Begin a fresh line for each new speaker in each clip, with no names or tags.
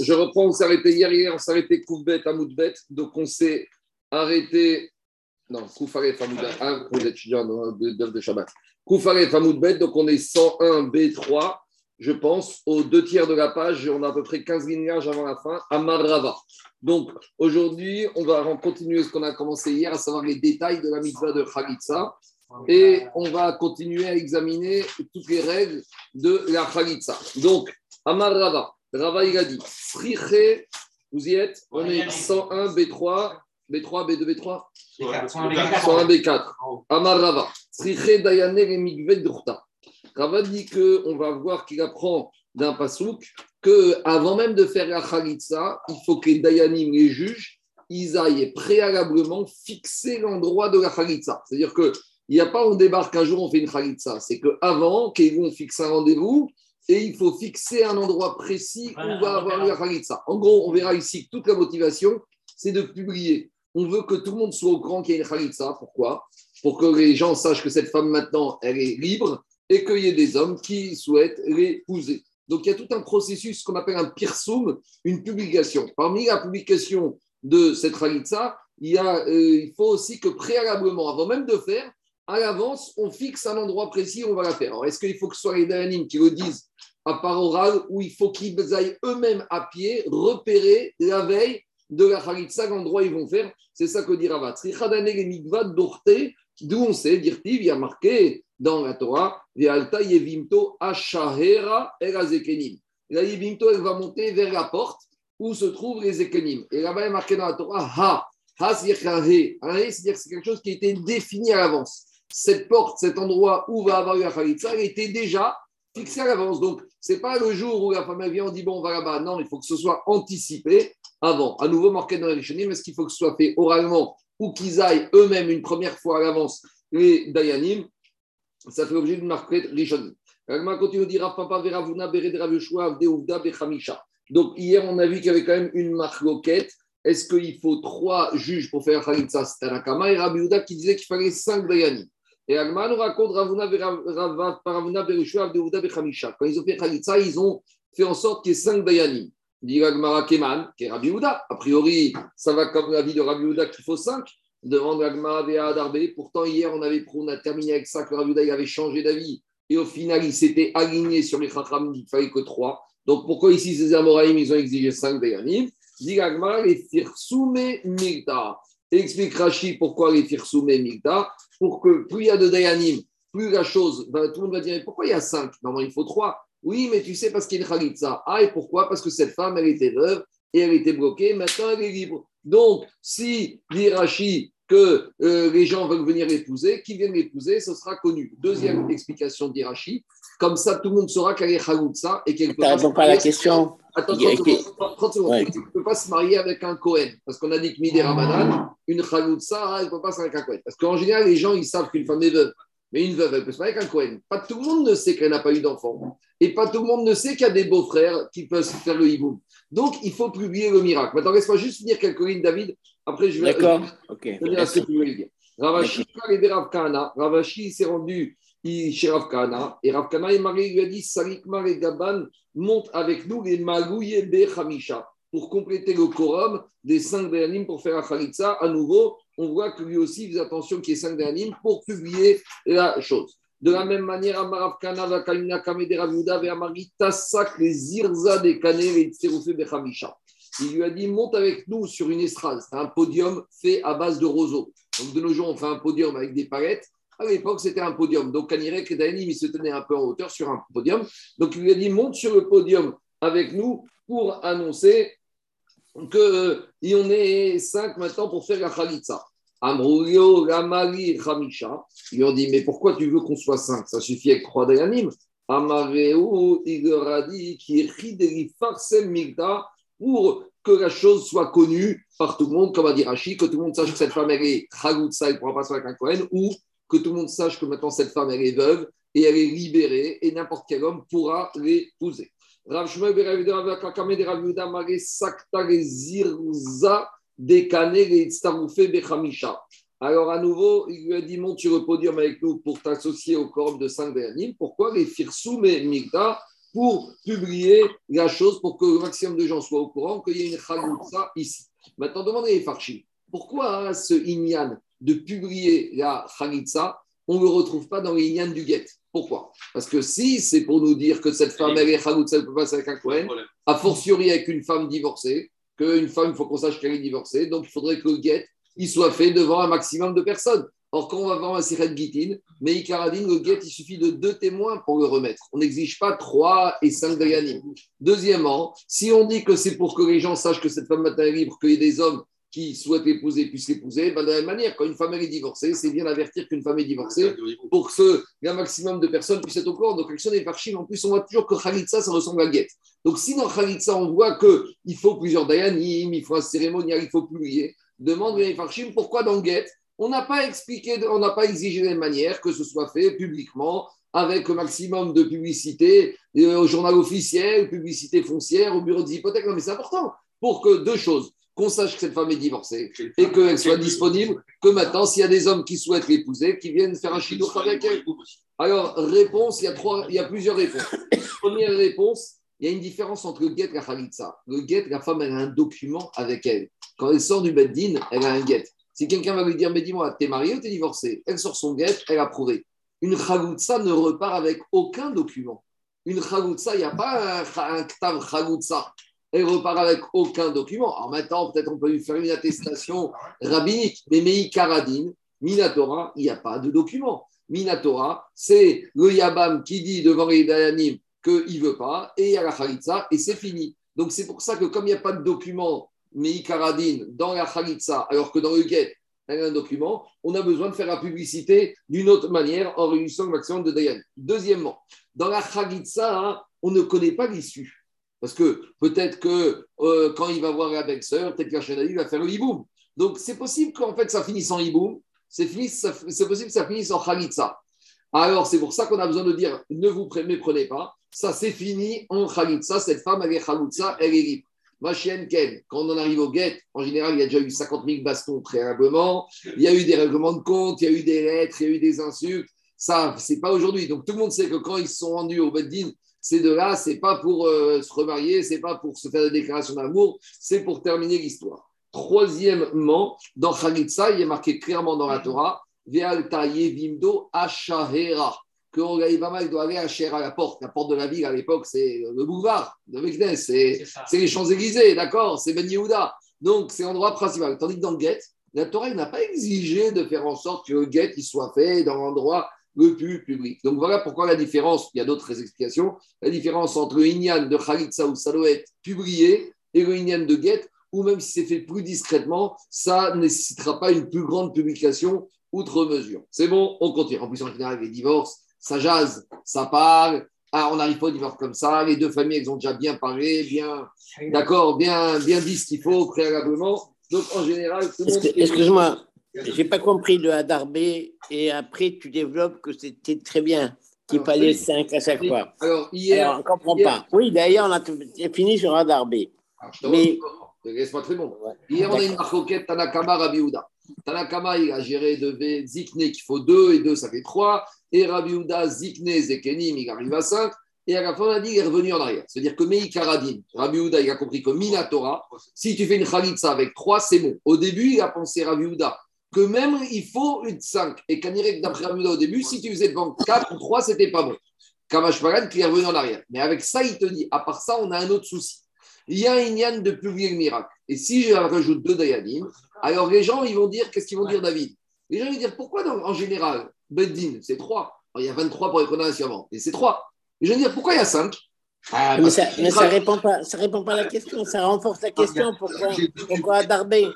Je reprends, on s'est arrêté hier, hier on s'est arrêté Koufbet à Moudbet, donc on s'est arrêté. Non, Koufare Famoudbet, un de, de Shabbat. Koufare Famoudbet, donc on est 101 B3, je pense, aux deux tiers de la page, on a à peu près 15 lignages avant la fin, à Marava. Donc aujourd'hui, on va continuer ce qu'on a commencé hier, à savoir les détails de la mitzvah de Khalitsa. Et on va continuer à examiner toutes les règles de la Khalitsa. Donc, Amar Rava. Rava, il a dit vous y êtes On est 101 B3, B3, B2, B3 101 B4. Amar Rava. Rava dit qu'on va voir qu'il apprend d'un pasouk que avant même de faire la Khalitsa, il faut que les Dayanim, les juges, ils aillent préalablement fixer l'endroit de la Khalitsa. C'est-à-dire qu'il n'y a pas on débarque un jour, on fait une Khalitsa. C'est qu'avant, qu'on fixe un rendez-vous, et il faut fixer un endroit précis où va avoir la Khalitsa. En gros, on verra ici que toute la motivation, c'est de publier. On veut que tout le monde soit au courant qu'il y a une Khalitsa. Pourquoi? Pour que les gens sachent que cette femme, maintenant, elle est libre et qu'il y ait des hommes qui souhaitent l'épouser. Donc, il y a tout un processus qu'on appelle un pirsum, une publication. Parmi la publication de cette Khalitsa, il, y a, euh, il faut aussi que préalablement, avant même de faire, à l'avance, on fixe un endroit précis où on va la faire. Alors, est-ce qu'il faut que ce soit les Dayanim qui le disent à part orale ou il faut qu'ils aillent eux-mêmes à pied repérer la veille de la Khalitsa l'endroit où ils vont faire? C'est ça que dit Ravat. D'où on sait, il y a marqué dans la Torah, Vialta Yevimto Ashahera Erazekenim. La Yevimto, elle va monter vers la porte où se trouvent les Ekenim. Et là-bas, il est marqué dans la Torah Ha. Ha, c'est-à-dire que c'est quelque chose qui a été défini à l'avance. Cette porte, cet endroit où va avoir la Khalitsa, elle était déjà fixé à l'avance. Donc, ce n'est pas le jour où la femme vient, on dit bon, on va là-bas. Non, il faut que ce soit anticipé avant. À nouveau, marqué dans les Rishonim, est-ce qu'il faut que ce soit fait oralement ou qu'ils aillent eux-mêmes une première fois à l'avance, les Dayanim? Ça fait l'objet d'une marque Rishonim. continue à dire Papa Veravuna Bechamisha. Donc, hier, on a vu qu'il y avait quand même une marque loquette. Est-ce qu'il faut trois juges pour faire Khalitsa? C'était un et Rabbi qui disait qu'il fallait cinq Dayanim. Et Agma nous raconte Ravuna Bechamisha. Quand ils ont fait Khalitsa, ils ont fait en sorte qu'il y ait cinq Dayanim. Dit Agmara Keman, qui est Rabbi Houda. A priori, ça va comme la vie de Rabbi Houda qu'il faut cinq. Demande Agmara Vea Darbe. Pourtant, hier, on, avait, a terminé avec ça que Rabbi Houda avait changé d'avis. Et au final, il s'était aligné sur les Chacham, il ne fallait que trois. Donc, pourquoi ici, ces Amoraïm, ils ont exigé cinq Dayanim Dit Agmara, les Firsume Migda. Explique Rashi pourquoi les Firsume Migda pour que plus il y a de Dayanim, plus la chose, ben, tout le monde va dire pourquoi il y a cinq? Normalement, il faut trois. Oui, mais tu sais, parce qu'il y a une Khalitsa. Ah, et pourquoi? Parce que cette femme, elle était veuve et elle était bloquée, maintenant elle est libre. Donc, si Rashi que euh, les gens veulent venir l'épouser, qui viennent l'épouser, ce sera connu. Deuxième explication d'Irachi, comme ça tout le monde saura qu'elle est Khalitsa et qu'elle peut
pas. pas la question.
Attends, 30 secondes. Tu ne peux pas se marier avec un Cohen. Parce qu'on a dit que Midé Ramadan, une Khaloutsa, elle ne peut pas se marier avec un Cohen. Parce qu'en général, les gens, ils savent qu'une femme est veuve. Mais une veuve, elle peut se marier avec un Cohen. Pas tout le monde ne sait qu'elle n'a pas eu d'enfant. Et pas tout le monde ne sait qu'il y a des beaux-frères qui peuvent faire le hiboum. Donc, il faut publier le miracle. Maintenant, laisse-moi juste dire quelques lignes, David. Après, je vais
D'accord. Ok.
dire ce que tu veux dire. Ravashi, Ravashi s'est rendu chez. Et Rav Kana et Marie lui a dit Salikmar et Gaban montent avec nous les Malouye Hamisha pour compléter le quorum des cinq derniers pour faire la Khalitsa. À nouveau, on voit que lui aussi faisait attention qu'il y ait cinq derniers pour publier la chose. De la même manière, Amarav Kana, Vakalina Kamede Ravuda, Amari Tassak, les Zirza des Kané, les Tseroufé Bechamisha. Il lui a dit monte avec nous sur une estrade. C'est un podium fait à base de roseaux. Donc de nos jours, on fait un podium avec des palettes. À l'époque, c'était un podium. Donc, Kanirek et Dayanim, il se tenait un peu en hauteur sur un podium. Donc, il lui a dit monte sur le podium avec nous pour annoncer qu'on euh, en est cinq maintenant pour faire la Khalitsa. Amrouyo, Gamali, Khamisha. Ils lui ont dit mais pourquoi tu veux qu'on soit cinq? Ça suffit avec trois Dayanim. Amareu, il qui est Farsem Migda pour que la chose soit connue par tout le monde, comme a dit Rashi, que tout le monde sache que cette femme elle est Khalitsa, elle ne pourra pas se faire avec un Kohen, que tout le monde sache que maintenant cette femme, elle est veuve et elle est libérée et n'importe quel homme pourra l'épouser. Alors, à nouveau, il lui a dit Monte sur le podium avec nous pour t'associer au corps de saint Bernin. Pourquoi les Firsoum et Migda pour publier la chose, pour que le maximum de gens soient au courant qu'il y a une Khalitsa ici? Maintenant, demandez les Farchim, pourquoi ce Inyan de publier la Khalitsa, on ne le retrouve pas dans les Inyan du Get Pourquoi? Parce que si c'est pour nous dire que cette femme, elle est Khalitsa, elle peut passer avec un Kohen, a fortiori avec une femme divorcée, qu'une femme, il faut qu'on sache qu'elle est divorcée, donc il faudrait que le Get il soit fait devant un maximum de personnes. Or, quand on va voir un Siret Gitin, mais Ikaradin, le get, il suffit de deux témoins pour le remettre. On n'exige pas trois et cinq Dayanim. Deuxièmement, si on dit que c'est pour que les gens sachent que cette femme est libre, qu'il y ait des hommes qui souhaitent l'épouser puissent l'épouser, ben de la même manière, quand une femme est divorcée, c'est bien d'avertir qu'une femme est divorcée pour que un maximum de personnes puissent être au courant. Donc, l'action des farchim, en plus, on voit toujours que Khalitsa, ça ressemble à Get. Donc, si dans Khalitsa, on voit qu'il faut plusieurs Dayanim, il faut un cérémonial, il faut publier, demande les farchim pourquoi dans Get, on n'a pas expliqué, on n'a pas exigé de la même manière que ce soit fait publiquement, avec un maximum de publicité euh, au journal officiel, publicité foncière, au bureau des hypothèques. Non, mais c'est important pour que deux choses qu'on sache que cette femme est divorcée et qu'elle soit disponible, que maintenant, s'il y a des hommes qui souhaitent l'épouser, qui viennent faire un chidour avec elle. Alors, réponse, il y a, trois, il y a plusieurs réponses. Première réponse, il y a une différence entre le guet et la khalitsa. Le guet, la femme, elle a un document avec elle. Quand elle sort du beddin, elle a un guet. Si quelqu'un va lui dire, mais dis-moi, t'es marié ou t'es divorcé? Elle sort son guet, elle a prouvé. Une chagutsa ne repart avec aucun document. Une chagutsa, il n'y a pas un, un ktav. Elle repart avec aucun document. Alors maintenant, peut-être on peut lui faire une attestation rabbinique. Mais Mei Karadin, Minatora, il n'y a pas de document. Minatora, c'est le Yabam qui dit devant les Dayanim qu'il ne veut pas, et il y a la Khalitsa, et c'est fini. Donc c'est pour ça que comme il n'y a pas de document mais Karadin dans la Khalitsa, alors que dans le Get, elle a un document, on a besoin de faire la publicité d'une autre manière en réunissant le maximum de Dayan. Deuxièmement, dans la Khalitsa, hein, on ne connaît pas l'issue. Parce que peut-être que euh, quand il va voir la belle-sœur, peut-être qu'Hachanali va faire le hiboum. Donc c'est possible qu'en fait ça finisse en hiboum, c'est possible que ça finisse en Khalitsa. Alors c'est pour ça qu'on a besoin de dire ne vous méprenez pas, ça c'est fini en Khalitsa, cette femme elle est Khalitsa, elle est libre. Ma chienne Ken, quand on arrive au guet, en général, il y a déjà eu 50 000 bastons préalablement, il y a eu des règlements de compte, il y a eu des lettres, il y a eu des insultes. Ça, c'est pas aujourd'hui. Donc tout le monde sait que quand ils sont rendus au Beddin, ces deux-là, c'est pas pour euh, se remarier, c'est pas pour se faire des déclarations d'amour, c'est pour terminer l'histoire. Troisièmement, dans Khalitsa, il est marqué clairement dans la Torah, Ve'alta Yevimdo Ashahera que Ibama doit aller à Cher à la porte. La porte de la ville à l'époque, c'est le boulevard de Meknes, c'est les Champs-Élysées, d'accord C'est Ben Yehuda. Donc, c'est l'endroit principal. Tandis que dans le Guet, la Torah n'a pas exigé de faire en sorte que le Guet soit fait dans l'endroit le plus public. Donc, voilà pourquoi la différence, il y a d'autres explications, la différence entre le Inyan de Khalitsa ou Salouet publié et le Inyan de Guet, ou même si c'est fait plus discrètement, ça ne nécessitera pas une plus grande publication outre mesure. C'est bon, on continue. En plus, en général, les divorces, ça jase, ça parle. Ah, on n'arrive pas au divorce comme ça. Les deux familles, elles ont déjà bien parlé, bien, d'accord, bien, bien dit ce qu'il faut préalablement. Donc, en général, tout le monde.
Excuse-moi, j'ai pas compris le Hadarbé et après, tu développes que c'était très bien, qu'il fallait 5 à chaque fois.
Alors, hier. Alors,
on ne comprend pas. Oui, d'ailleurs, on a fini sur Hadarbé.
Mais. Laisse-moi très bon. Hier, on a une marquette Tanakama Rabiouda. Tanakama, il a géré de Zikne qu'il faut 2 et 2, ça fait 3. Et Rabbi Uda, Zikne, Zekenim, il arrive à 5. Et à la fin, on a dit, il est revenu en arrière. C'est-à-dire que Meï Karadin, Rabbi Uda, il a compris que Minatora, si tu fais une Khalitsa avec 3, c'est bon. Au début, il a pensé, Rabbi Uda, que même il faut une 5. Et qu'Anirek, d'après au début, si tu faisais devant 4 ou 3, c'était pas bon. Kamash Pagan, qui est revenu en arrière. Mais avec ça, il te dit, à part ça, on a un autre souci. Il y a un Inyan de publier le miracle. Et si je rajoute deux Dayadim, alors les gens, ils vont dire, qu'est-ce qu'ils vont dire, David? Les gens vont dire, pourquoi en général, Beddin, c'est 3 Il y a 23 pour les condamnations et c'est 3. Les gens vont dire, pourquoi il y a 5
ah, mais ça ne répond, pas, ça répond pas à la question, ça renforce la question. Pourquoi, pourquoi Darbé?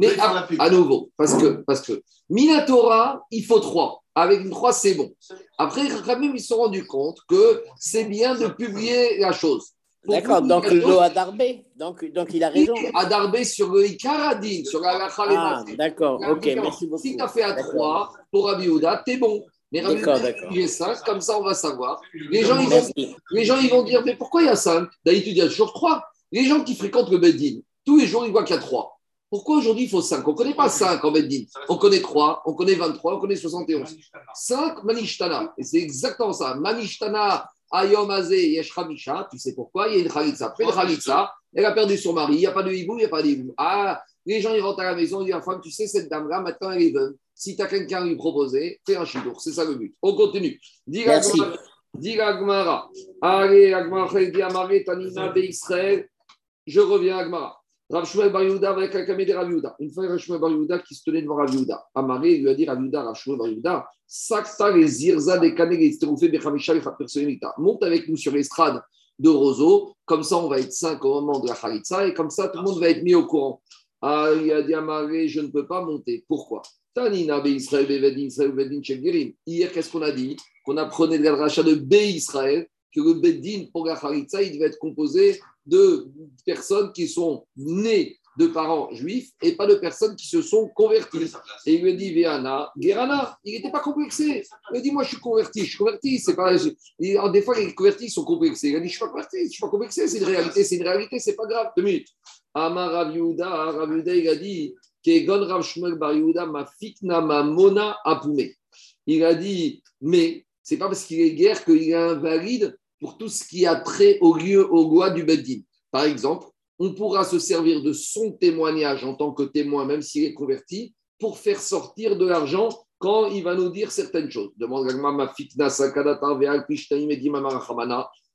Mais à, nouveau, parce que, parce que Minatora, il faut 3. Avec une 3, c'est bon. Après, quand même, ils se sont rendus compte que c'est bien de publier la chose.
D'accord, donc le a Darbé, donc, donc il a raison.
Darbé sur le Ikaradin, sur la
Ah, d'accord, ok, merci beaucoup.
Si tu as fait à 3 pour Abiouda, t'es bon. Mais d'accord, d'accord. 5, comme ça on va savoir. Les gens, ils vont, les gens, ils vont dire, mais pourquoi il y a 5 D'ailleurs, tu dis, il y a toujours 3. Les gens qui fréquentent le Beddin, tous les jours, ils voient qu'il y a 3. Pourquoi aujourd'hui il faut 5 On ne connaît pas 5 en Beddin. On connaît 3, on connaît 23, on connaît 71. 5 Manishtana. Et c'est exactement ça. Manishtana Ayom Yesh tu sais pourquoi? Il y a une Khalitsa. Après une Khalitsa, elle a perdu son mari, il n'y a pas de hibou, il n'y a pas de hibou. Ah, les gens ils rentrent à la maison, ils disent à la femme, tu sais, cette dame-là, maintenant elle est veuve. Si tu as quelqu'un à lui proposer, fais un chidour. C'est ça le but. On continue. Dis Gmara. Allez, Agmara, Tanina, Israël. Je reviens à Agmara. Rav Shmuel Bar Yehuda avec un camé de Rav Yehuda. Une fois, Rav Shmuel Bar Yehuda qui se tenait devant Rav Yehuda. Amaré lui a dit Rav Yehuda, Rav Shmuel Bar Yehuda, Sakta les zirza des kaneg et stéroufé bechamisha et personnalité. Monte avec nous sur l'estrade de Roseau, comme ça on va être cinq au moment de la Khalitsa et comme ça tout le monde va être mis au courant. Ah, il a dit Amaré, je ne peux pas monter. Pourquoi? Tanina Israël, Bevedin, Israël, Bevedin, Chegirim. Hier, qu'est-ce qu'on a dit? Qu'on apprenait de la rachat de Be Israël, que le Bedin pour la Khalitsa, il devait être composé de personnes qui sont nées de parents juifs et pas de personnes qui se sont converties. Et il lui dit, Véana, Guérana, il n'était pas complexé. Il a dit, moi je suis converti, je suis converti. C'est pas, des fois, les convertis sont complexés. Il a dit, je ne suis pas converti, je ne suis pas complexé, c'est une réalité, c'est une réalité, c'est pas grave. Deux minutes. Amar il a dit, Kegon Rav Shmuel Bar ma fikna ma mona. Il a dit, mais c'est pas parce qu'il est guerre qu'il est invalide pour tout ce qui a trait au lieu, aux lois du Beddin. Par exemple, on pourra se servir de son témoignage en tant que témoin, même s'il est converti, pour faire sortir de l'argent quand il va nous dire certaines choses. Demande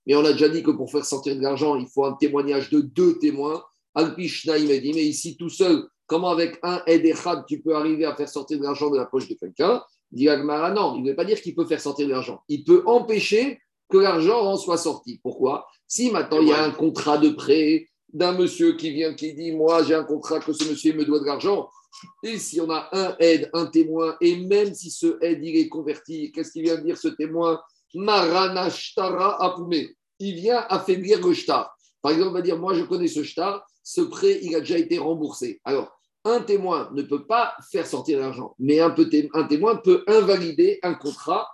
mais on a déjà dit que pour faire sortir de l'argent, il faut un témoignage de deux témoins. Mais ici, tout seul, comment avec un Edechad, tu peux arriver à faire sortir de l'argent de la poche de quelqu'un? Dit non, il ne veut pas dire qu'il peut faire sortir de l'argent. Il peut empêcher que l'argent en soit sorti. Pourquoi? Si maintenant il y a un contrat de prêt d'un monsieur qui vient, qui dit Moi, j'ai un contrat que ce monsieur me doit de l'argent, et si on a un aide, un témoin, et même si ce aide, il est converti, qu'est-ce qu'il vient dire ce témoin? Maranashtara Apoumé. Il vient affaiblir le shtar. Par exemple, on va dire Moi, je connais ce shtar, ce prêt, il a déjà été remboursé. Alors, un témoin ne peut pas faire sortir l'argent, mais un témoin peut invalider un contrat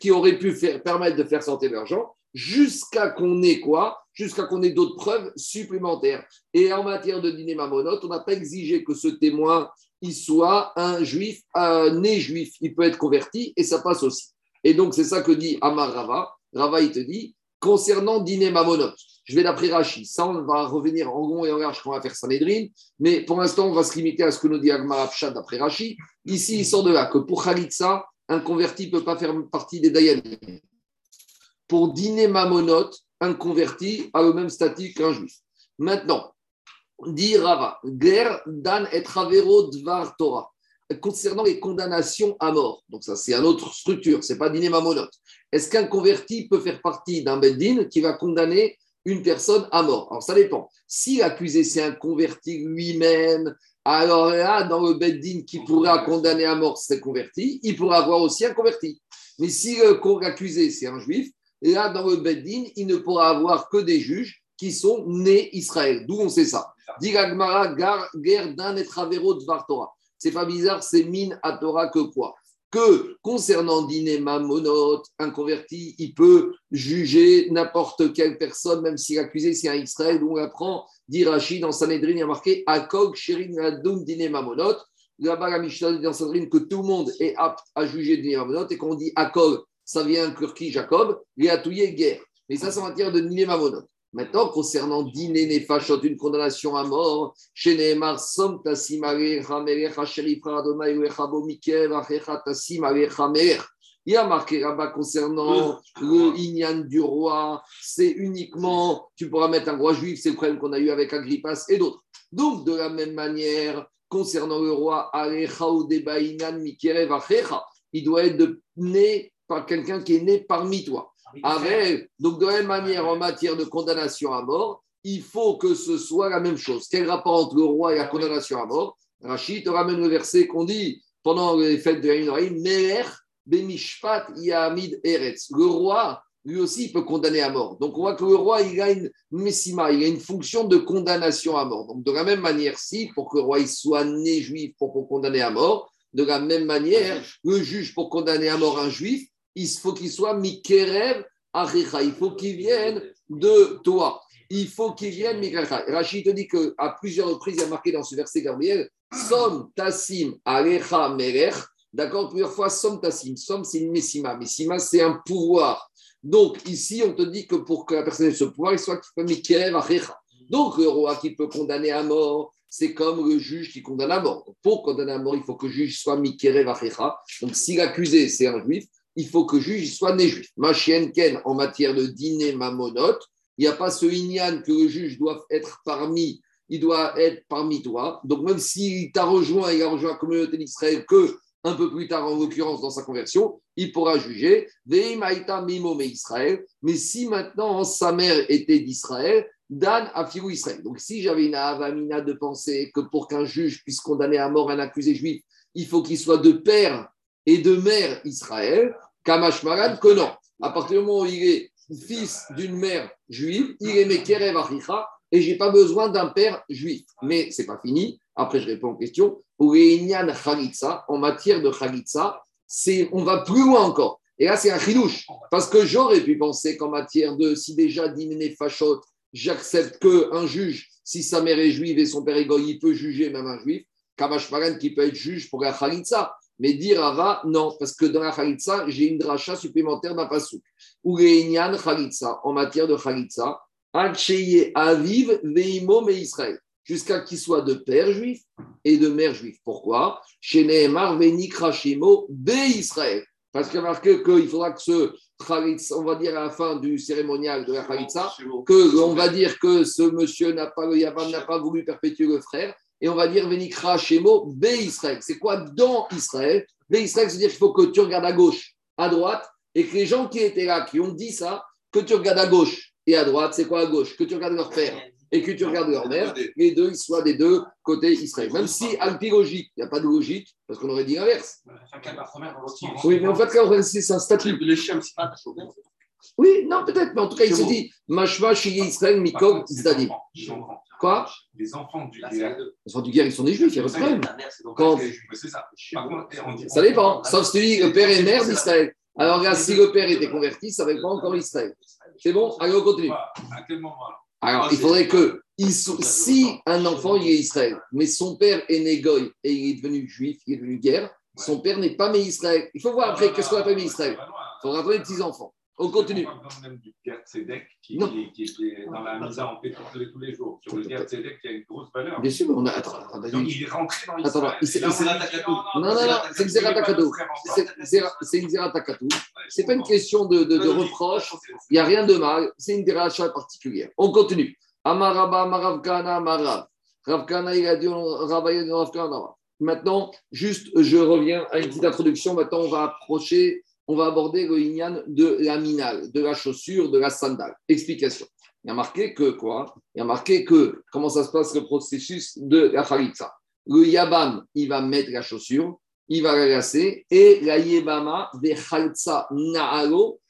qui aurait pu faire, permettre de faire sortir l'argent jusqu'à qu'on ait quoi? Jusqu'à qu'on ait d'autres preuves supplémentaires. Et en matière de dîner mamonote, on n'a pas exigé que ce témoin il soit un juif, un né juif. Il peut être converti et ça passe aussi. Et donc, c'est ça que dit Amar Rava. Rava, il te dit, concernant dîner mamonote, je vais d'après Rashi. Ça, on va revenir en rond et en large quand on va faire Sanhedrin. Mais pour l'instant, on va se limiter à ce que nous dit Agmar d'après Rashi. Ici, il sort de là que pour Khalitsa, un converti ne peut pas faire partie des Dayanim. Pour dîner mamonote, un converti a le même statut qu'un juif. Maintenant, dit Rava, Ger dan et travero dvar Torah. Concernant les condamnations à mort, donc ça c'est une autre structure, c'est pas dîner mamonote. Est-ce qu'un converti peut faire partie d'un beddin qui va condamner une personne à mort? Alors ça dépend. Si l'accusé c'est un converti lui-même, alors là, dans le Beddin qui pourra condamner à mort c'est converti, il pourra avoir aussi un converti. Mais si l'accusé, c'est un juif, là, dans le Beddin, il ne pourra avoir que des juges qui sont nés Israël. D'où on sait ça Digagmara, guerre d'un et travero de Vartora. C'est pas bizarre, c'est mine à Torah que quoi que concernant Diné Mamonot, un converti, il peut juger n'importe quelle personne, même si l'accusé c'est un Israël, on apprend, dit Rachid dans Sanhedrin, il a marqué Akog Sherin Adoum Diné Mamonot. Là-bas, la Mishnah dit dans Sanhedrin que tout le monde est apte à juger Diné Mamonot, et qu'on dit Akog, ça vient inclure qui? Jacob, et a guerre. Mais ça, c'est en matière de Diné Mamonot. Maintenant, concernant Diné Nefashot, une condamnation à mort, chez Nehemar, Som Mikev, Achecha Il y a marqué là-bas concernant le Inyan du roi, c'est uniquement, tu pourras mettre un roi juif, c'est le problème qu'on a eu avec Agrippas et d'autres. Donc, de la même manière, concernant le roi, il doit être né par quelqu'un qui est né parmi toi. Avec, donc, de la même manière, en matière de condamnation à mort, il faut que ce soit la même chose. Quel rapport entre le roi et la condamnation à mort? Rachid te ramène le verset qu'on dit pendant les fêtes de Haïnoïm Meler, Benishpat, Yamid, Eretz. Le roi, lui aussi, peut condamner à mort. Donc, on voit que le roi, il a une messima, il a une fonction de condamnation à mort. Donc, de la même manière, si, pour que le roi il soit né juif pour, pour condamner à mort, de la même manière, le juge, pour condamner à mort un juif, il faut qu'il soit Mikerev Arecha. Il faut qu'il vienne de toi. Il faut qu'il vienne Mikerev. Rachid te dit qu'à plusieurs reprises, il y a marqué dans ce verset Gabriel Som Tassim Arecha Merech. D'accord Plusieurs fois, Som Tassim. Som, c'est une Messima. Messima, c'est un pouvoir. Donc, ici, on te dit que pour que la personne ait ce pouvoir, il soit Mikerev Achecha. Donc, le roi qui peut condamner à mort, c'est comme le juge qui condamne à mort. pour condamner à mort, il faut que le juge soit Mikerev Achecha. Donc, si l'accusé, c'est un juif, il faut que le juge soit né juif. Ken, en matière de dîner mamonote, il n'y a pas ce inyan que le juge doit être parmi, il doit être parmi toi. Donc, même s'il t'a rejoint, il a rejoint la communauté d'Israël que un peu plus tard, en l'occurrence, dans sa conversion, il pourra juger. Israël. Mais si maintenant sa mère était d'Israël, Dan Afirou Israël. Donc, si j'avais une avamina de penser que pour qu'un juge puisse condamner à mort un accusé juif, il faut qu'il soit de père et de mère Israël, Kamash Maran, que non. À partir du moment où il est fils d'une mère juive, il est Mekerev Achicha, et je n'ai pas besoin d'un père juif. Mais ce n'est pas fini. Après, je réponds aux questions. Pour en matière de Khalitsa, on va plus loin encore. Et là, c'est un chidouche. Parce que j'aurais pu penser qu'en matière de, si déjà dîner fachot, j'accepte qu'un juge, si sa mère est juive et son père est goy, il peut juger même un juif. Kamash qui peut être juge pour la Khalitsa. Mais dire Ava, non, parce que dans la Khalitsa, j'ai une dracha supplémentaire d'un pasouk. Ou Khalitsa, en matière de Khalitsa, Aviv Veimo Israël jusqu'à qu'il soit de père juif et de mère juif. Pourquoi? Chez Nehemar Venikrashimo Be Israël. Parce qu'il a marqué qu'il faudra que ce Khalitsa, on va dire à la fin du cérémonial de la Khalitsa, que on va dire que ce monsieur n'a pas, le Yavam n'a pas voulu perpétuer le frère, et on va dire Venikra Shemo Be Israël. C'est quoi dans Israël? Be Israël, c'est-à-dire qu'il faut que tu regardes à gauche, à droite, et que les gens qui étaient là, qui ont dit ça, que tu regardes à gauche et à droite, c'est quoi à gauche? Que tu regardes leur père et que tu regardes leur mère, les deux, ils soient des deux côtés Israël. Même si, alpi logique, il n'y a pas de logique, parce qu'on aurait dit l'inverse. Oui, mais en fait, c'est un statut. Oui, non, peut-être, mais en tout cas, il s'est dit Mashma, Shige Israël, Mikov, Zdadim. Quoi?
Les enfants du guerre.
Les enfants du guerre, ils sont des juifs, il y a pas de problème. Quand... C'est ça. Ça dépend. Sauf si tu dis le père et mère d'Israël. Alors, là, si le père était converti, ça ne va pas encore Israël. C'est bon Allez, on continue. À quel moment alors, il faudrait que si un enfant il est Israël, mais son père est Négoï et il est devenu juif, il est devenu guerre, son père n'est pas mais Israël. Il faut voir après qu'est-ce qu'on appelle Israël. Il faudra des petits-enfants. On continue.
même du Tzedek qui, qui, qui, était dans la mise en paix tous les jours. Sur le Tzedek, il y a une grosse valeur.
Bien sûr, mais on a.
Attends, attends, Donc, il est rentré dans l'histoire.
Attends, c'est Non, non, non, c'est une Zeratakatou. C'est une Zeratakatou. C'est pas une question de, de, de reproche. Il n'y a rien de mal. C'est une déracha particulière. On continue. Amaraba, Amaravkana, Amarav. Ravkana, il a dit Ravkana. Maintenant, juste, je reviens à une petite introduction. Maintenant, on va approcher on va aborder le Inyan de la minale, de la chaussure, de la sandale. Explication. Il y a marqué que quoi? Il y a marqué que comment ça se passe le processus de la khalitsa? Le Yabam, il va mettre la chaussure, il va la lasser, et la Yebama de khalitsa naalo.